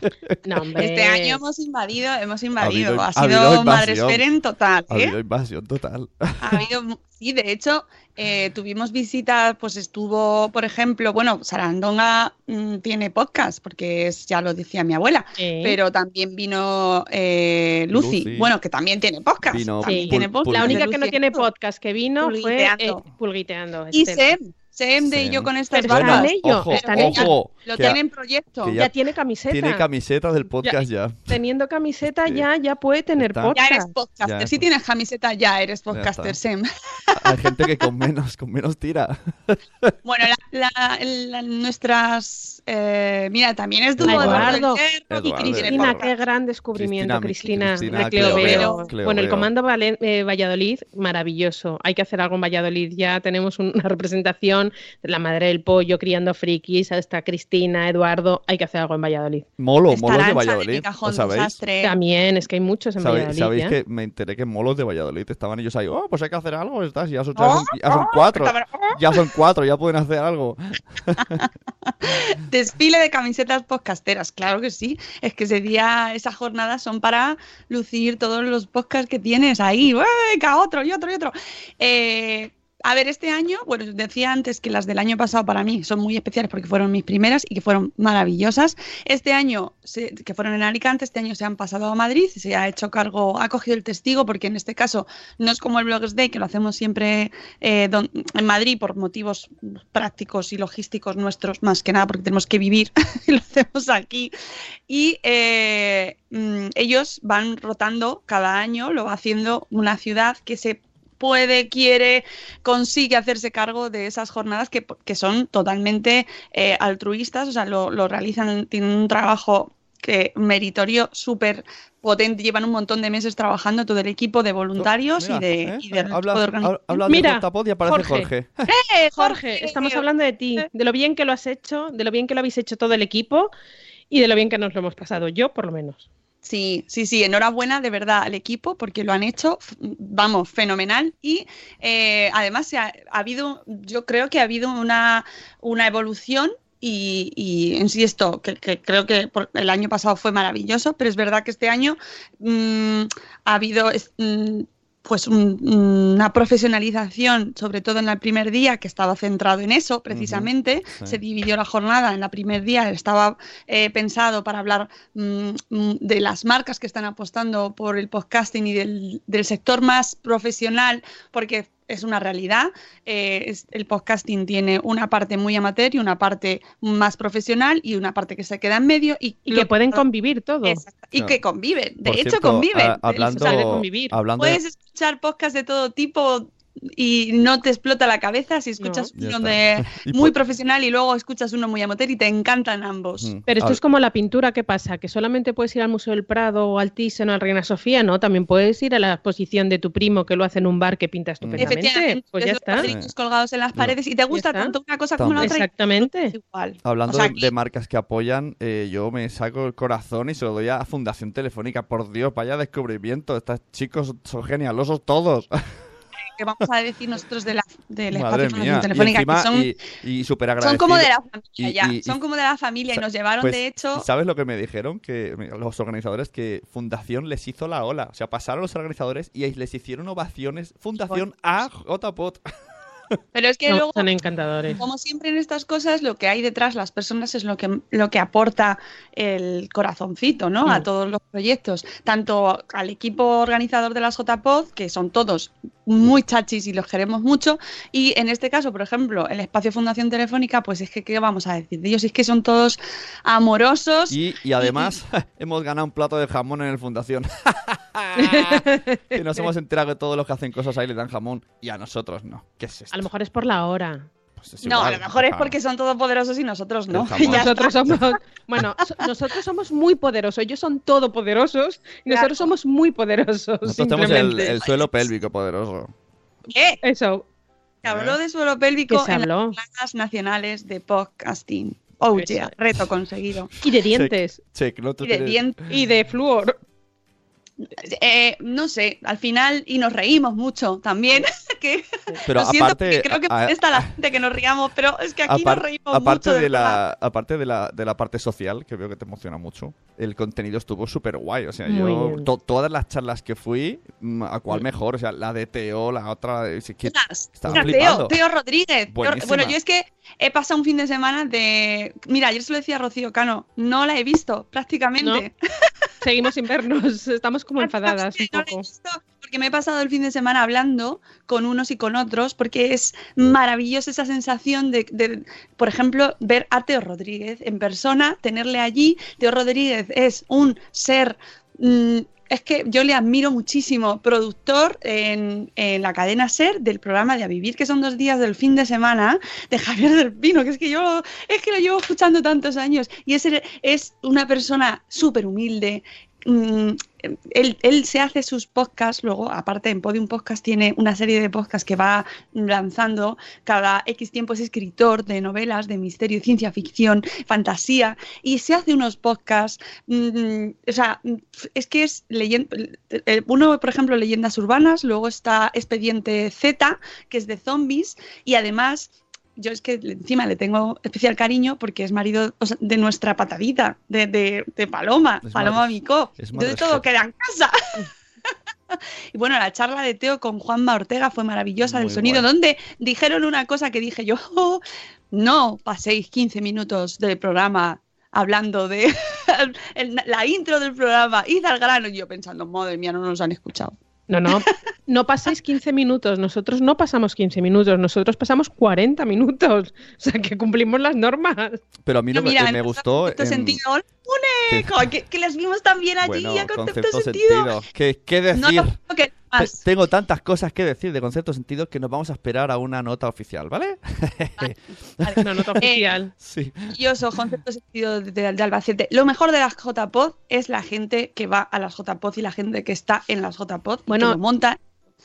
No, *laughs* hombre. Este año hemos invadido, hemos invadido. Ha habido- Ha, ha sido invasión. Madresfera en total, Ha ¿eh? habido invasión total. Ha habido, sí, de hecho, eh, tuvimos visitas, pues estuvo, por ejemplo, bueno, Sarandonga mm, tiene podcast, porque es, ya lo decía mi abuela, pero también vino eh, Lucy, Lucy. bueno, que también tiene podcast. Vino también Sí. tiene Pul- podcast. La única que no tiene podcast que vino fue Pulguiteando. eh, Pulguiteando. Y Estela. Sem, Sem de Sem. yo con estas Pero barbas. está en ello, ojo, está en ello. ojo, Lo que tiene en proyecto. que Ya tiene camiseta. tiene camiseta del podcast ya. Teniendo camiseta Sí. ya, ya puede tener Está. Ya podcast. eres podcaster. Ya. Si tienes camiseta, ya eres Ya podcaster. Sem. *laughs* Hay gente que con menos, con menos tira. *laughs* Bueno, la, la- la- nuestras. eh, mira, también es dúo Eduardo. Eduardo y Cristina. Qué gran descubrimiento, Cristina, Cristina. Cristina la Cleo Cleo Vero. Vero. Cleo Bueno, el comando Valen- eh, Valladolid, maravilloso. Hay que hacer algo en Valladolid. Ya tenemos una *laughs* representación La madre del pollo criando frikis, está Cristina, Eduardo, hay que hacer algo en Valladolid. Molo, molos de Valladolid. mi cajón, ¿Lo sabéis? desastre. También, es que hay muchos en ¿Sabéis, Valladolid. sabéis ¿eh? que me enteré que molos de Valladolid estaban ellos ahí? Oh, pues hay que hacer algo, estás, ya son, ya son, ya son cuatro. Ya son cuatro, ya pueden hacer algo. *laughs* Desfile de camisetas podcasteras, claro que sí. Es que ese día, esas jornadas son para lucir todos los podcasts que tienes ahí. ¡Venga, otro y otro y otro! Eh, a ver, este año, bueno, decía antes que las del año pasado para mí son muy especiales porque fueron mis primeras y que fueron maravillosas. Este año, que fueron en Alicante, este año se han pasado a Madrid, se ha hecho cargo, ha cogido el testigo porque en este caso no es como el Bloggers Day, que lo hacemos siempre eh, en Madrid por motivos prácticos y logísticos nuestros, más que nada porque tenemos que vivir y *laughs* lo hacemos aquí. Y eh, mm, ellos van rotando cada año, lo va haciendo una ciudad que se puede, quiere, consigue hacerse cargo de esas jornadas que, que son totalmente eh, altruistas, o sea, lo, lo realizan, tienen un trabajo que meritorio súper potente, llevan un montón de meses trabajando todo el equipo de voluntarios Mira, y de, ¿eh? y de Habla- de organización. Mira, JPod y aparece Jorge. Jorge. ¡Eh, *laughs* Jorge, estamos hablando de ti, de lo bien que lo has hecho, de lo bien que lo habéis hecho todo el equipo y de lo bien que nos lo hemos pasado, yo por lo menos. Sí, sí, sí, enhorabuena de verdad al equipo porque lo han hecho, vamos, fenomenal. Y eh, además ha, ha habido, yo creo que ha habido una, una evolución y, y insisto, que, que creo que el año pasado fue maravilloso, pero es verdad que este año mm, ha habido mm, pues un- una profesionalización, sobre todo en el primer día, que estaba centrado en eso precisamente. sí. Se dividió la jornada. En el primer día estaba eh, pensado para hablar mm, mm, de las marcas que están apostando por el podcasting y del, del sector más profesional, porque es una realidad. Eh, es- el podcasting tiene una parte muy amateur y una parte más profesional y una parte que se queda en medio y, Y lo- que pueden convivir todo. Exacto, y que conviven. De Por hecho, cierto, conviven. a- hablando, sale convivir. hablando de- Puedes escuchar podcasts de todo tipo y no te explota la cabeza si escuchas Ya uno está. *laughs* de muy profesional y luego escuchas uno muy amateur y te encantan ambos. Mm. Pero esto es como la pintura, ¿qué pasa? ¿Que solamente puedes ir al Museo del Prado o al Thyssen o al Reina Sofía? No, también puedes ir a la exposición de tu primo que lo hace en un bar que pinta estupendamente. Efectivamente, Pues ya los está. cuadritos colgados en las paredes y te gusta tanto una cosa como la otra. Exactamente. es igual. Hablando O sea, de, de marcas que apoyan, eh, yo me saco el corazón y se lo doy a Fundación Telefónica. Por Dios, vaya descubrimiento. Estos chicos son genialosos todos. *laughs* que vamos a decir nosotros de la, del Madre espacio mía. telefónica, y encima, que son, y, y súper son como de la familia Y- ya, y- son como de la familia y nos llevaron Pues, de hecho ¿y ¿Sabes lo que me dijeron? Que los organizadores que Fundación les hizo la ola. O sea, pasaron los organizadores y les hicieron ovaciones Fundación a JPOT. Pero es que luego son encantadores. como siempre en estas cosas lo que hay detrás las personas es lo que lo que aporta el corazoncito no a Mm. todos los proyectos tanto al equipo organizador de las JPod que son todos muy chachis y los queremos mucho y en este caso por ejemplo el espacio Fundación Telefónica pues es que qué vamos a decir de ellos es que son todos amorosos Y, y además *laughs* hemos ganado un plato de jamón en el Fundación. *laughs* que nos hemos enterado que todos los que hacen cosas ahí le dan jamón y a nosotros no. ¿Qué es esto? A lo mejor es por la hora. Pues es no, igual, a lo mejor es porque son todopoderosos y nosotros no. *laughs* Nosotros somos, bueno, so- nosotros somos muy poderosos, ellos son todopoderosos y nosotros somos muy poderosos. Nosotros tenemos el, suelo pélvico poderoso. ¿Qué? Eso, Se habló de suelo pélvico en habló. las nacionales de podcasting. Oh, yeah, reto conseguido. Y de dientes. Check, no te Y de dientes. Y de flúor. Eh, no sé, al final, y nos reímos mucho también. *laughs* que, Pero lo siento, aparte, porque creo que a- a la gente que nos riamos, pero es que aquí nos reímos aparte mucho. de la aparte de la, de la parte social que veo que te emociona mucho el contenido estuvo súper guay o sea Muy yo to- todas las charlas que fui mm, a cuál mejor o sea la de Teo la otra eh, sí que- estaba. Teo, Teo Rodríguez. Buenísima. bueno, yo es que he pasado un fin de semana de. Mira, ayer se lo decía a Rocío Cano, no la he visto prácticamente. Seguimos sin vernos, estamos como *laughs* enfadadas un No la he poco. visto porque me he pasado el fin de semana hablando con unos y con otros, porque es maravillosa esa sensación de, por ejemplo, ver a Teo Rodríguez en persona, tenerle allí. Teo Rodríguez es un ser. mm, es que yo le admiro muchísimo, productor en, en la cadena SER del programa de A Vivir, que son dos días del fin de semana, de Javier del Pino, que es que yo es que lo llevo escuchando tantos años, y es, es una persona súper humilde, mm, él, se hace sus podcasts, luego aparte en Podium Podcast tiene una serie de podcasts que va lanzando, cada X tiempo es escritor de novelas, de misterio, ciencia ficción, fantasía, y se hace unos podcasts, mm, o sea, mm, es que es leyenda, uno por ejemplo leyendas urbanas, luego está Expediente Z, que es de zombies, y además yo es que encima le tengo especial cariño porque es marido o sea, de nuestra patadita, de, de, de Paloma, Es Paloma Micó. es Entonces todo queda en casa. *laughs* y bueno, la charla de Teo con Juanma Ortega fue maravillosa del sonido, guay. donde dijeron una cosa que dije yo, "Oh, no paséis 15 minutos del programa hablando de *laughs* la intro del programa, id al grano, y yo pensando, madre mía, no nos han escuchado. No, no, no paséis 15 minutos. Nosotros no pasamos 15 minutos, nosotros pasamos 40 minutos. O sea, que cumplimos las normas. Pero a mí no No, me, mira, me en gustó. concepto en- sentido. Jo, que, que las vimos también allí Bueno, a concepto, concepto sentido. sentido. ¿Qué, qué decir? No querer Te- más. Tengo tantas cosas que decir de concepto sentido que nos vamos a esperar a una nota oficial, ¿vale? *laughs* No, nota oficial. sí. Yo soy concepto sentido de, de- de Albacete. Lo mejor de las JPod es la gente que va a las JPod y la gente que está en las JPod, Bueno, que lo monta.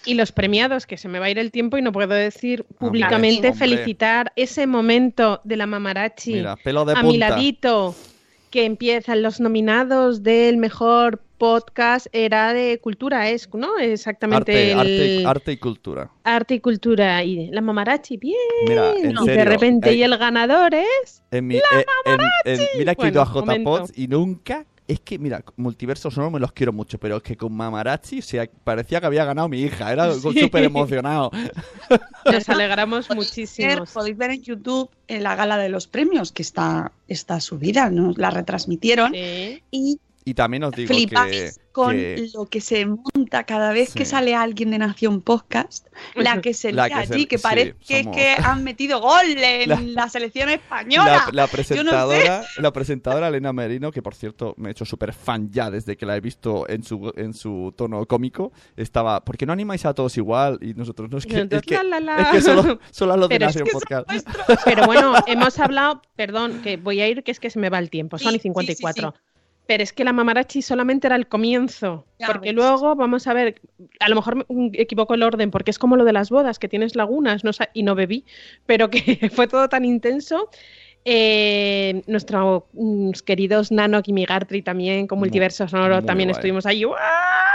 Y los premiados, que se me va a ir el tiempo y no puedo decir públicamente, hombre. felicitar ese momento de la mamarachi Mira, pelo de a punta. mi ladito, que empiezan los nominados del mejor podcast, era de cultura, es, ¿no? Exactamente Arte, el arte, arte y cultura. arte y cultura. Y la mamarachi, bien. Mira, en y de repente, eh, y el ganador es... En mi, eh, en- en- mira que he ido a Bueno, momento. JPOD y nunca. Es que, mira, multiversos sonoro me los quiero mucho, pero es que con Mamarachi o sea, parecía que había ganado mi hija. Era *laughs* Sí. súper emocionado. *laughs* Nos alegramos muchísimo. podéis ver en YouTube en la gala de los premios, que está, está subida, nos la retransmitieron. Sí. Y Y también os digo que, flipáis con que lo que se monta cada vez que sale alguien de Nación Podcast, la que se *laughs* La lía que se- allí, que sí, parece que, somos- que han metido gol *laughs* en La- la, selección española. la, la Yo no sé. presentadora, la presentadora Elena Merino, que por cierto me he hecho súper fan ya desde que la he visto en su, en su tono cómico, estaba, ¿por qué no animáis a todos igual? Y nosotros, no, es que, es que, La, la, la. es que solo, solo a los de Pero es Nación que Podcast. Pero bueno, hemos hablado, perdón, que voy a ir, que es que se me va el tiempo, son Sí, y 54. Pero es que la mamarachi solamente era el comienzo, Ya porque ves. luego vamos a ver, a lo mejor me equivoco el orden, porque es como lo de las bodas, que tienes lagunas no sa- y no bebí, pero que *laughs* fue todo tan intenso. Eh, nuestros mm, queridos Nano y Migartri también, con Multiverso Sonoro, muy también guay. estuvimos ahí. ¡Uah,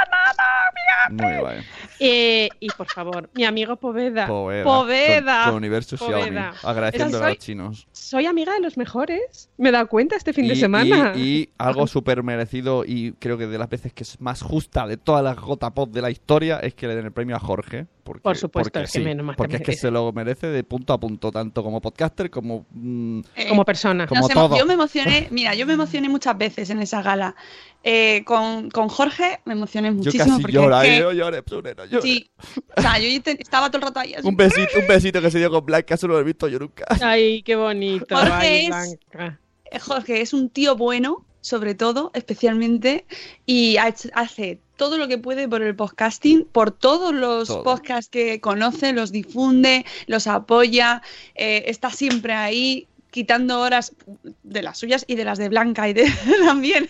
Nano, Muy guay. Eh, y por favor, mi amigo Poveda. Poveda. Poveda. Con, con Universo Xiaomi. Poveda. Agradeciendo Soy- a los chinos. Soy amiga de los mejores. Me he dado cuenta este fin de semana. Y, y algo súper merecido y creo que de las veces que es más justa de todas las JPOD de la historia es que le den el premio a Jorge. Porque, Por supuesto, porque es que sí, menos Porque es que se lo merece de punto a punto, tanto como podcaster como... mm, Eh, Como persona. Como no todo. Yo me emocioné, mira, yo me emocioné muchas veces en esa gala. Eh, con, con Jorge me emocioné yo muchísimo. casi porque es que- yo lloré, Psune, no lloré. Sí, o sea, yo te- estaba todo el rato ahí así. Un besito, un besito que se dio con Blanca, eso no lo he visto yo nunca. Ay, qué bonito. Jorge Ay, es- Blanca. Jorge es un tío bueno, sobre todo, especialmente, y hace todo lo que puede por el podcasting, por todos los Todo. podcasts que conoce, los difunde, los apoya, eh, está siempre ahí quitando horas de las suyas y de las de Blanca y de *laughs* también.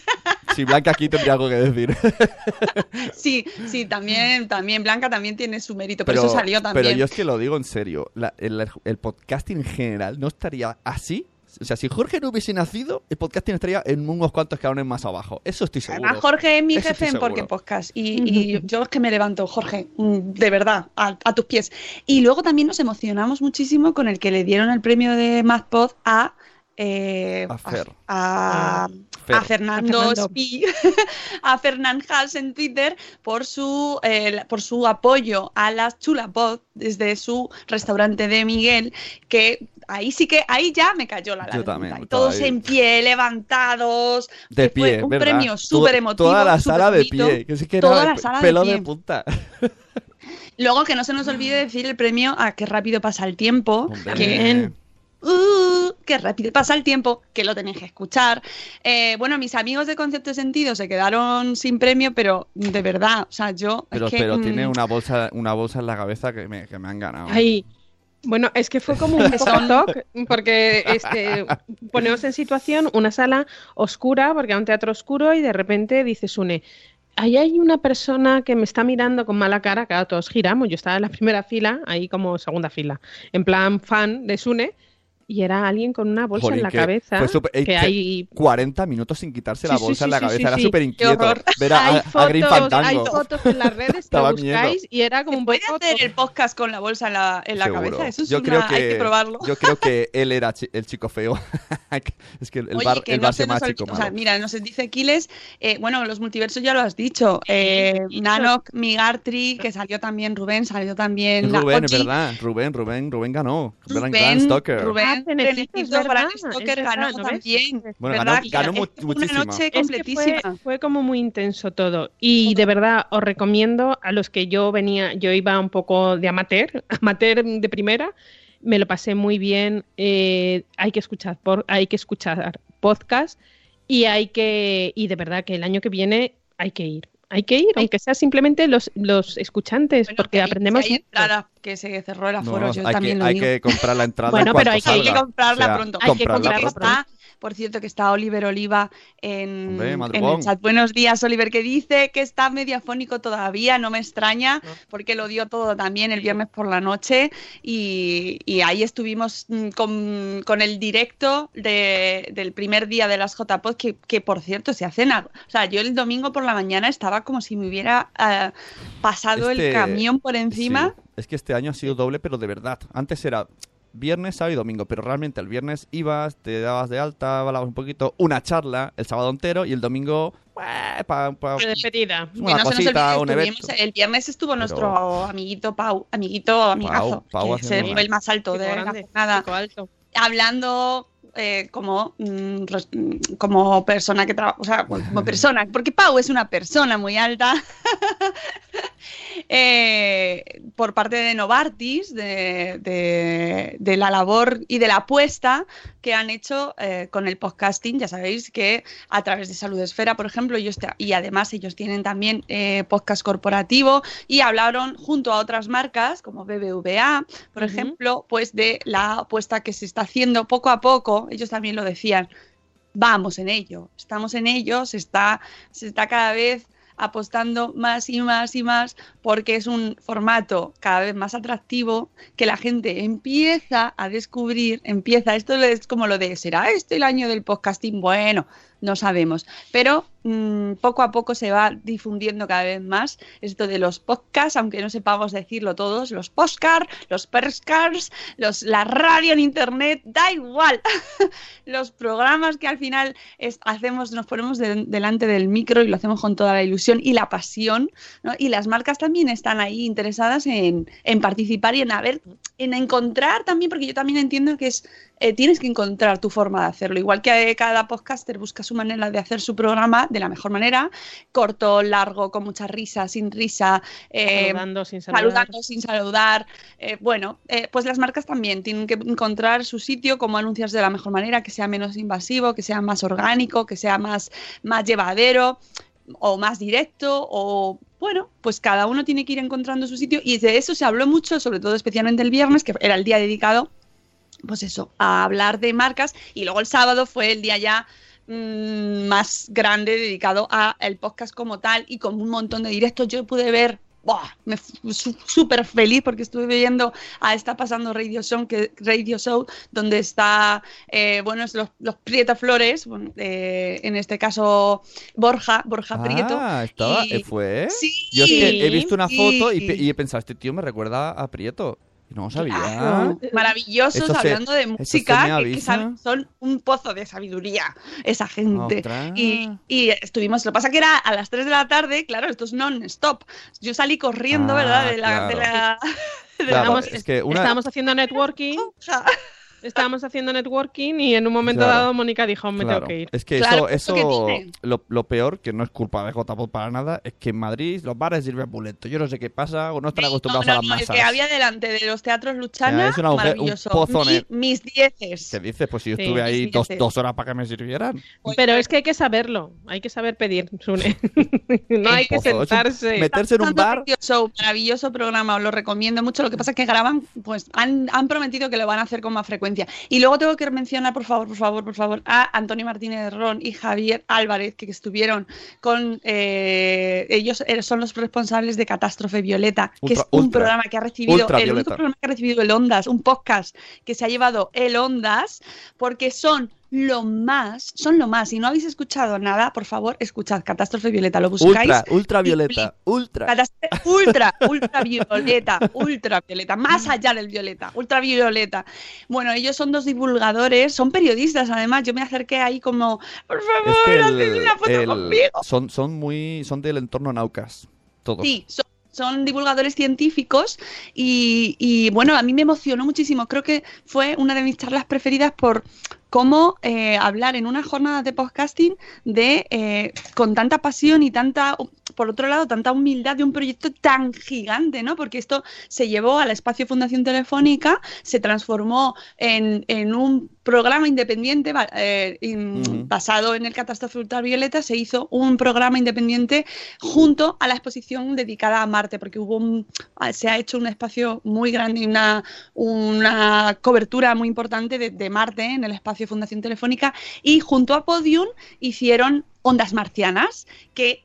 Si Blanca aquí tendría algo que decir. *laughs* Sí, sí, también, también Blanca también tiene su mérito, pero, eso salió también. Pero yo es que lo digo en serio. la- el, el podcasting en general no estaría así. O sea, si Jorge no hubiese nacido, el podcasting estaría en unos cuantos escalones más abajo. Eso estoy seguro. Además, Jorge es mi Eso jefe en Porque. Podcast. Y, y yo es que me levanto, Jorge, mm, de verdad, a, a tus pies. Y luego también nos emocionamos muchísimo con el que le dieron el premio de MathPod a. eh, A Fer. a, Fer. a Fernando, *laughs* A Fernando. Spi- a Fernand Hals en Twitter por su, eh, por su apoyo a las Chulapod desde su restaurante de Miguel, que ahí sí que, ahí ya me cayó la estaba todos ahí. en pie, levantados. De fue pie, un ¿verdad? premio súper emotivo. Toda la sala de bonito. pie. Que sí que Toda era la sala de pelo de, pie. punta. Luego que no se nos olvide decir el premio a Qué rápido pasa el tiempo, Hombre. que Uh, qué rápido pasa el tiempo, que lo tenéis que escuchar. Eh, bueno, mis amigos de Concepto Sentido se quedaron sin premio, pero de verdad, o sea, yo. Pero, es que, pero mm, tiene una bolsa, una bolsa en la cabeza que me, que me han ganado. Ay, Bueno, es que fue como un *laughs* poco toc, porque este, ponemos en situación una sala oscura, porque era un teatro oscuro, y de repente dice Sune, ahí hay una persona que me está mirando con mala cara, claro, todos giramos, yo estaba en la primera fila, ahí como segunda fila, en plan fan de Sune, y era alguien con una bolsa Jolín, en la que cabeza. fue súper- eh, que que hay 40 minutos sin quitarse la Sí, sí, bolsa en la sí, cabeza. sí, Era súper inquieto. Ver a, hay, a Green fotos, hay fotos en las redes *laughs* que buscáis miedo. y era como un ¿Puede poco hacer el podcast con la bolsa en la, en la cabeza? Eso es yo una... creo que, Hay que probarlo. Yo creo que *laughs* él era chi- el chico feo. *laughs* es que el Oye, bar, que el no bar se se nos llama olvide- chico o sea, mira, nos dice Kiles, eh, bueno, los multiversos ya lo has dicho. Eh, Sí, Nanok, Migartri, que salió también Rubén, salió también Rubén, es verdad. Rubén, Rubén, Rubén ganó. Rubén, Rubén, Stoker. Rubén, Bram Stoker ganó también. Bueno, ganó- ganó es mu- que fue una muchísima. noche Es que completísima. fue, fue como muy intenso todo. Y de verdad os recomiendo a los que yo venía, yo iba un poco de amateur, *laughs* amateur de primera, me lo pasé muy bien. eh, hay que escuchar, por, hay que escuchar podcast y hay que, y de verdad que el año que viene hay que ir. Hay que ir, aunque sea simplemente los, los escuchantes, Bueno, porque que hay- aprendemos. si hay entrada, que se cerró el aforo, No, yo hay, también que, lo hay digo. que comprar la entrada. Bueno, en pero hay que- salga. Hay que comprarla O sea, pronto. Hay que comprarla comprarla pronto. Está, por cierto, que está Oliver Oliva en, Hombre, en madrugón. el chat. Buenos días, Oliver, que dice que está mediafónico todavía, no me extraña, porque lo dio todo también el viernes por la noche y, y ahí estuvimos mm, con, con el directo de- del primer día de las JPod, que, que por cierto se hacen... o sea, yo el domingo por la mañana estaba como si me hubiera eh, pasado Este- el camión por encima. Sí, Es que este año ha sido doble, pero de verdad. Antes era viernes, sábado y domingo, pero realmente el viernes ibas, te dabas de alta, hablabas un poquito, una charla el sábado entero y el domingo, eh, pa- pa- De despedida. Que una no se nos cosita, olvide, un evento. el viernes estuvo Pero- nuestro amiguito Pau, amiguito, amigazo, Pau que ese una- fue el más alto Chico de la grande, jornada, chico alto. hablando eh, como, mm, mm, como persona que trabaja, o sea, como persona, porque Pau es una persona muy alta, *laughs* eh, por parte de Novartis, de- de la labor y de la apuesta que han hecho eh, con el podcasting. Ya sabéis que a través de Salud Esfera, por ejemplo, ellos y además ellos tienen también eh, podcast corporativo y hablaron junto a otras marcas como BBVA, por ejemplo, pues de la apuesta que se está haciendo poco a poco. Ellos también lo decían. Vamos en ello, estamos en ello, se está, se está cada vez apostando más y más y más porque es un formato cada vez más atractivo que la gente empieza a descubrir, empieza, esto es como lo de, ¿será este el año del podcasting? Bueno, no sabemos, pero mm, poco a poco se va difundiendo cada vez más esto de los podcasts, aunque no sepamos decirlo todos, los postcards, los perscars, los, la radio en internet, da igual, *laughs* los programas que al final hacemos, nos ponemos de- delante del micro y lo hacemos con toda la ilusión y la pasión, ¿no? Y las marcas también están ahí interesadas en, en participar y en a en encontrar también, porque yo también entiendo que es eh, tienes que encontrar tu forma de hacerlo. Igual que eh, cada podcaster busca su manera de hacer su programa de la mejor manera, corto, largo, con mucha risa, sin risa, eh, saludando sin saludar. saludando sin saludar. Eh, bueno, pues las marcas también tienen que encontrar su sitio, cómo anunciarse de la mejor manera, que sea menos invasivo, que sea más orgánico, que sea más, más llevadero o más directo o bueno, pues cada uno tiene que ir encontrando su sitio y de eso se habló mucho, sobre todo especialmente el viernes, que era el día dedicado pues eso, a hablar de marcas y luego el sábado fue el día ya mm, más grande dedicado a el podcast como tal y con un montón de directos yo pude ver ¡buah! me súper feliz porque estuve viendo a está pasando Radio Show que Radio Show donde está eh, bueno es los, los Prieto Flores bueno, eh, en este caso Borja Borja Prieto Ah, estaba, y- eh, ¿fue? sí Yo es que he visto una foto y he pensado, este tío me recuerda a Prieto. No sabía. Claro, maravillosos se- hablando de música que- son un pozo de sabiduría esa gente. Y, y estuvimos lo que pasa que era a las 3 de la tarde claro esto es non-stop. Yo salí corriendo Ah, verdad de la, de claro. la- *laughs* de la Claro, Estábamos, es que una- estábamos haciendo networking. *laughs* estábamos haciendo networking y en un momento Claro. dado Mónica dijo, me Claro. tengo que ir. Es que Claro, eso, eso lo, lo peor, que no es culpa de JPod para nada, es que en Madrid los bares sirven muy lento. Yo no sé qué pasa o no están Sí, acostumbrados no, a no, las no, el masas. que había delante de los teatros Luchana, es una mujer- un maravilloso. pozo Mi- mis dieces. ¿Qué dices? Pues si yo Sí, estuve ahí dos, dos horas para que me sirvieran. Pero es que hay que saberlo, hay que saber pedir, Sune. *laughs* no hay que es un- sentarse. meterse en un bar. Show, maravilloso programa, os lo recomiendo mucho. Lo que pasa es que graban, pues han, han prometido que lo van a hacer con más frecuencia. Y luego tengo que mencionar, por favor, por favor, por favor, a Antonio Martínez Ron y Javier Álvarez, que estuvieron con. eh, ellos eh, son los responsables de Catástrofe Violeta, que Ultra- es un ultra- programa que ha recibido. El único programa que ha recibido el Ondas, un podcast que se ha llevado el Ondas, porque son lo más, son lo más. Si no habéis escuchado nada, por favor, escuchad Catástrofe Violeta, lo buscáis. Ultra, ultravioleta, ultra. Catástrofe ultra, ultravioleta, ultravioleta, más allá del violeta, ultravioleta. Bueno, ellos son dos divulgadores, son periodistas además. Yo me acerqué ahí como, por Es favor, que el- haced una foto el- conmigo. son, son muy, son del entorno Naucas, todos. Sí, son, son divulgadores científicos y, y, bueno, a mí me emocionó muchísimo. Creo que fue una de mis charlas preferidas por cómo eh, hablar en una jornada de podcasting de eh, con tanta pasión y tanta, por otro lado, tanta humildad de un proyecto tan gigante, ¿no? Porque esto se llevó al espacio Fundación Telefónica, se transformó en, en un programa independiente eh, in- basado en el catástrofe ultravioleta, se hizo un programa independiente junto a la exposición dedicada a Marte, porque hubo un- ah, se ha hecho un espacio muy grande y una, una cobertura muy importante de, de Marte en el espacio Fundación Telefónica y junto a Podium hicieron Ondas Marcianas, que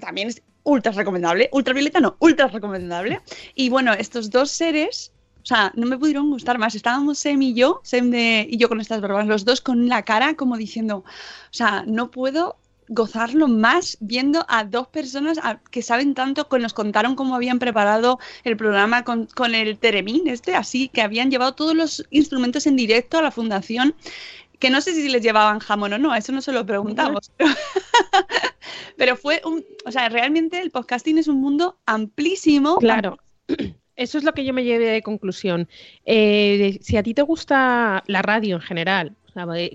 también es ultra recomendable, ultravioleta no, ultra recomendable. Y bueno, estos dos seres... O sea, no me pudieron gustar más. Estábamos Sem y yo, Sem de, y yo con estas barbas, los dos con la cara como diciendo, o sea, no puedo gozarlo más viendo a dos personas a- que saben tanto, que nos contaron cómo habían preparado el programa con, con el Teremín, este, así, que habían llevado todos los instrumentos en directo a la fundación, que no sé si les llevaban jamón o no, eso no se lo preguntamos. Pero, *laughs* pero fue un, o sea, realmente el podcasting es un mundo amplísimo. Claro. *clears throat* Eso es lo que yo me llevé de conclusión. Eh, si a ti te gusta la radio en general,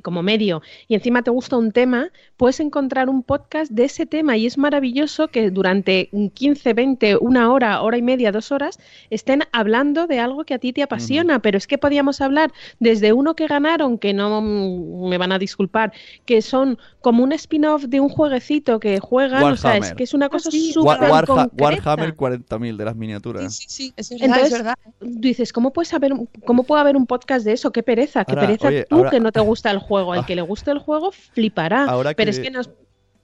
como medio, y encima te gusta un tema, puedes encontrar un podcast de ese tema y es maravilloso que durante 15, 20, una hora, hora y media, dos horas, estén hablando de algo que a ti te apasiona. Pero es que podíamos hablar desde uno que ganaron, que no me van a disculpar, que son como un spin-off de un jueguecito que juegan, o sea, es Warhammer. que es una cosa sí. Wa- súper Warha- concreta. Warhammer 40.000 de las miniaturas. Sí, sí, sí, es verdad, Entonces, es verdad. dices, ¿cómo, puedes haber, un- ¿cómo puede haber un podcast de eso? Qué pereza, qué Ahora, pereza oye, tú ahora- que no te gusta *laughs* el juego. El Ah. que le guste el juego flipará. Ahora Pero que- es que nos...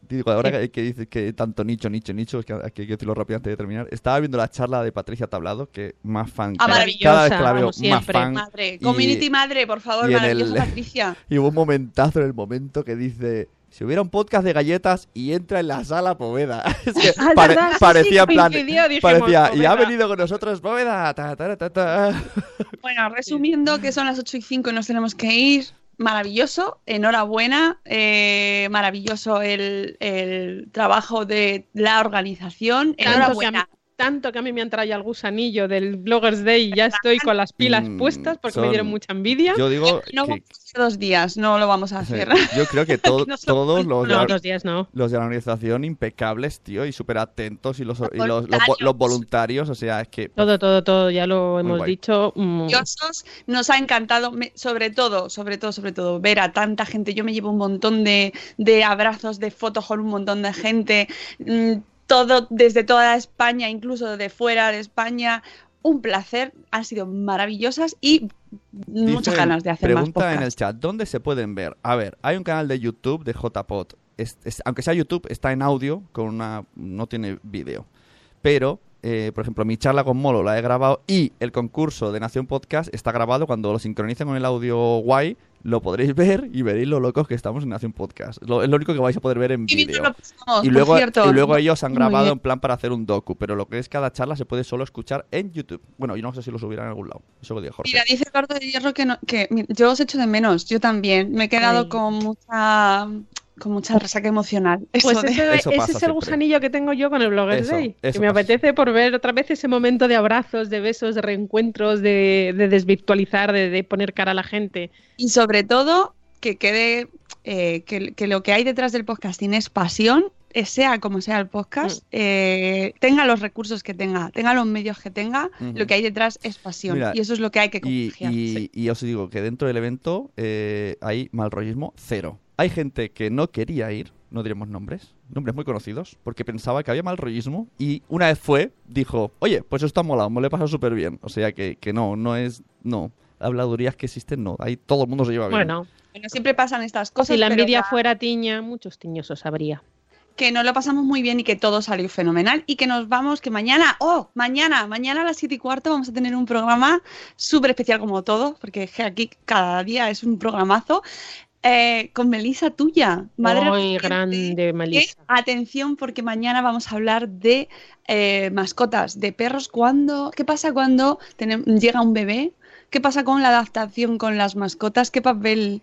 Digo, ahora Sí. que, que dices que tanto nicho, nicho, nicho, es que hay que decirlo rápido antes de terminar. Estaba viendo la charla de Patricia Tablado, que más fan. Ah, cada- maravillosa, cada vez que la veo, como más siempre. fan. Madre, Y- community madre, por favor, y maravillosa el- Patricia. *laughs* Y hubo un momentazo en el momento que dice: Si hubiera un podcast de galletas y entra en la sala Poveda. *laughs* Es que Ah, pare- parecía sí, en plan. coincidió, dijimos, parecía, y ha Poveda". venido con nosotros Poveda. ta, ta, ta, ta". Bueno, resumiendo que son las 8 y 5 y nos tenemos que ir. Maravilloso, enhorabuena, eh, maravilloso el, el trabajo de la organización, enhorabuena. Tanto que a mí me han traído el gusanillo del Bloggers Day y ya estoy con las pilas Mm, puestas porque me dieron mucha envidia. Yo digo. No que- dos días, no lo vamos a hacer. *laughs* yo creo que *laughs* to- No todos los de la- dos días no. Los de la organización impecables, tío, y súper atentos. Y, los, y los, los vo- voluntarios. los voluntarios, o sea, es que. Todo, todo, todo, ya lo hemos dicho. mm. Nos ha encantado, me- sobre todo, sobre todo, sobre todo, ver a tanta gente. Yo me llevo un montón de, de abrazos, de fotos con un montón de gente. mm, Todo desde toda España, incluso de fuera de España. Un placer, han sido maravillosas y muchas ganas de hacer más Pregunta en el chat, ¿dónde se pueden ver? A ver, hay un canal de YouTube de JPod. Es- es- aunque sea YouTube, está en audio, con una no tiene vídeo. Pero, eh, por ejemplo, mi charla con Molo la he grabado y el concurso de Nación Podcast está grabado. Cuando lo sincronicen con el audio guay, lo podréis *laughs* ver y veréis lo locos que estamos en Nación Podcast. Lo- es lo único que vais a poder ver en vídeo. Y luego, y luego ellos han grabado en plan para hacer un docu, pero lo que es cada charla se puede solo escuchar en YouTube. Bueno, yo no sé si lo subirán en algún lado. Eso lo dijo Jorge. Mira, dice Eduardo de Hierro que, no- que yo os echo de menos, yo también. Me he quedado Ay. con mucha con mucha resaca emocional. Eso Pues de- ese, Eso ese pasa es el siempre. gusanillo que tengo yo con el Blogger Eso, Day. eso que me pasa. apetece por ver otra vez ese momento de abrazos, de besos, de reencuentros, de, de desvirtualizar, de, de poner cara a la gente. Y sobre todo, que quede eh, que, que lo que hay detrás del podcasting es pasión, eh, sea como sea el podcast, Mm. eh, tenga los recursos que tenga, tenga los medios que tenga, lo que hay detrás es pasión. Mira, y eso es lo que hay que Y, contagiar. y- sí. y os digo que dentro del evento eh, hay mal rollismo cero. Hay gente que no quería ir, no diremos nombres, nombres muy conocidos, porque pensaba que había mal rollismo y una vez fue, dijo, oye, pues esto ha molado, me lo he pasado súper bien. O sea que, que no, no es, no. Habladurías que existen, no. Ahí todo el mundo se lleva bien. Bueno, Bueno, siempre pasan estas cosas. si la envidia fuera tiña, muchos tiñosos habría. que nos lo pasamos muy bien y que todo salió fenomenal y que nos vamos, que mañana, oh, mañana, mañana a las 7 y cuarto vamos a tener un programa súper especial como todo, porque aquí cada día es un programazo, eh, con Melisa tuya, madre Muy grande, que, Melissa. atención porque mañana vamos a hablar de eh, mascotas, de perros, cuando, ¿qué pasa cuando llega un bebé? ¿Qué pasa con la adaptación con las mascotas? ¿Qué papel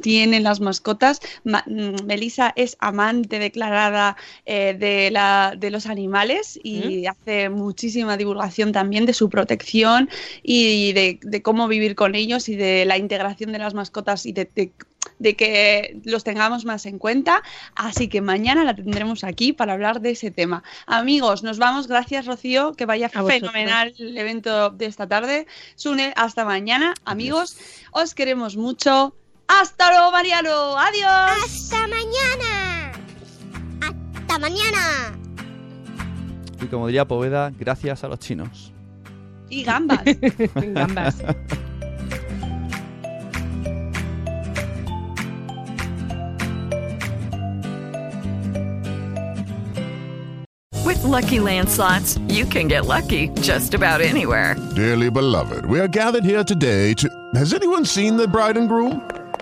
tienen las mascotas? Ma- mm, Melissa es amante declarada eh, de, la, de los animales y hace muchísima divulgación también de su protección y de, de cómo vivir con ellos y de la integración de las mascotas y de, de- de que los tengamos más en cuenta. Así que mañana la tendremos aquí para hablar de ese tema. Amigos, nos vamos. Gracias, Rocío. Que vaya A vosotros. fenomenal el evento de esta tarde. Sune, hasta mañana. Amigos, os queremos mucho. Hasta luego, Mariano. Adiós. ¡Hasta mañana! ¡Hasta mañana! Y como diría Poveda, gracias a los chinos. Y gambas. *laughs* Gambas. With Lucky Land slots, you can get lucky just about anywhere. Dearly beloved, we are gathered here today to. Has anyone seen the bride and groom?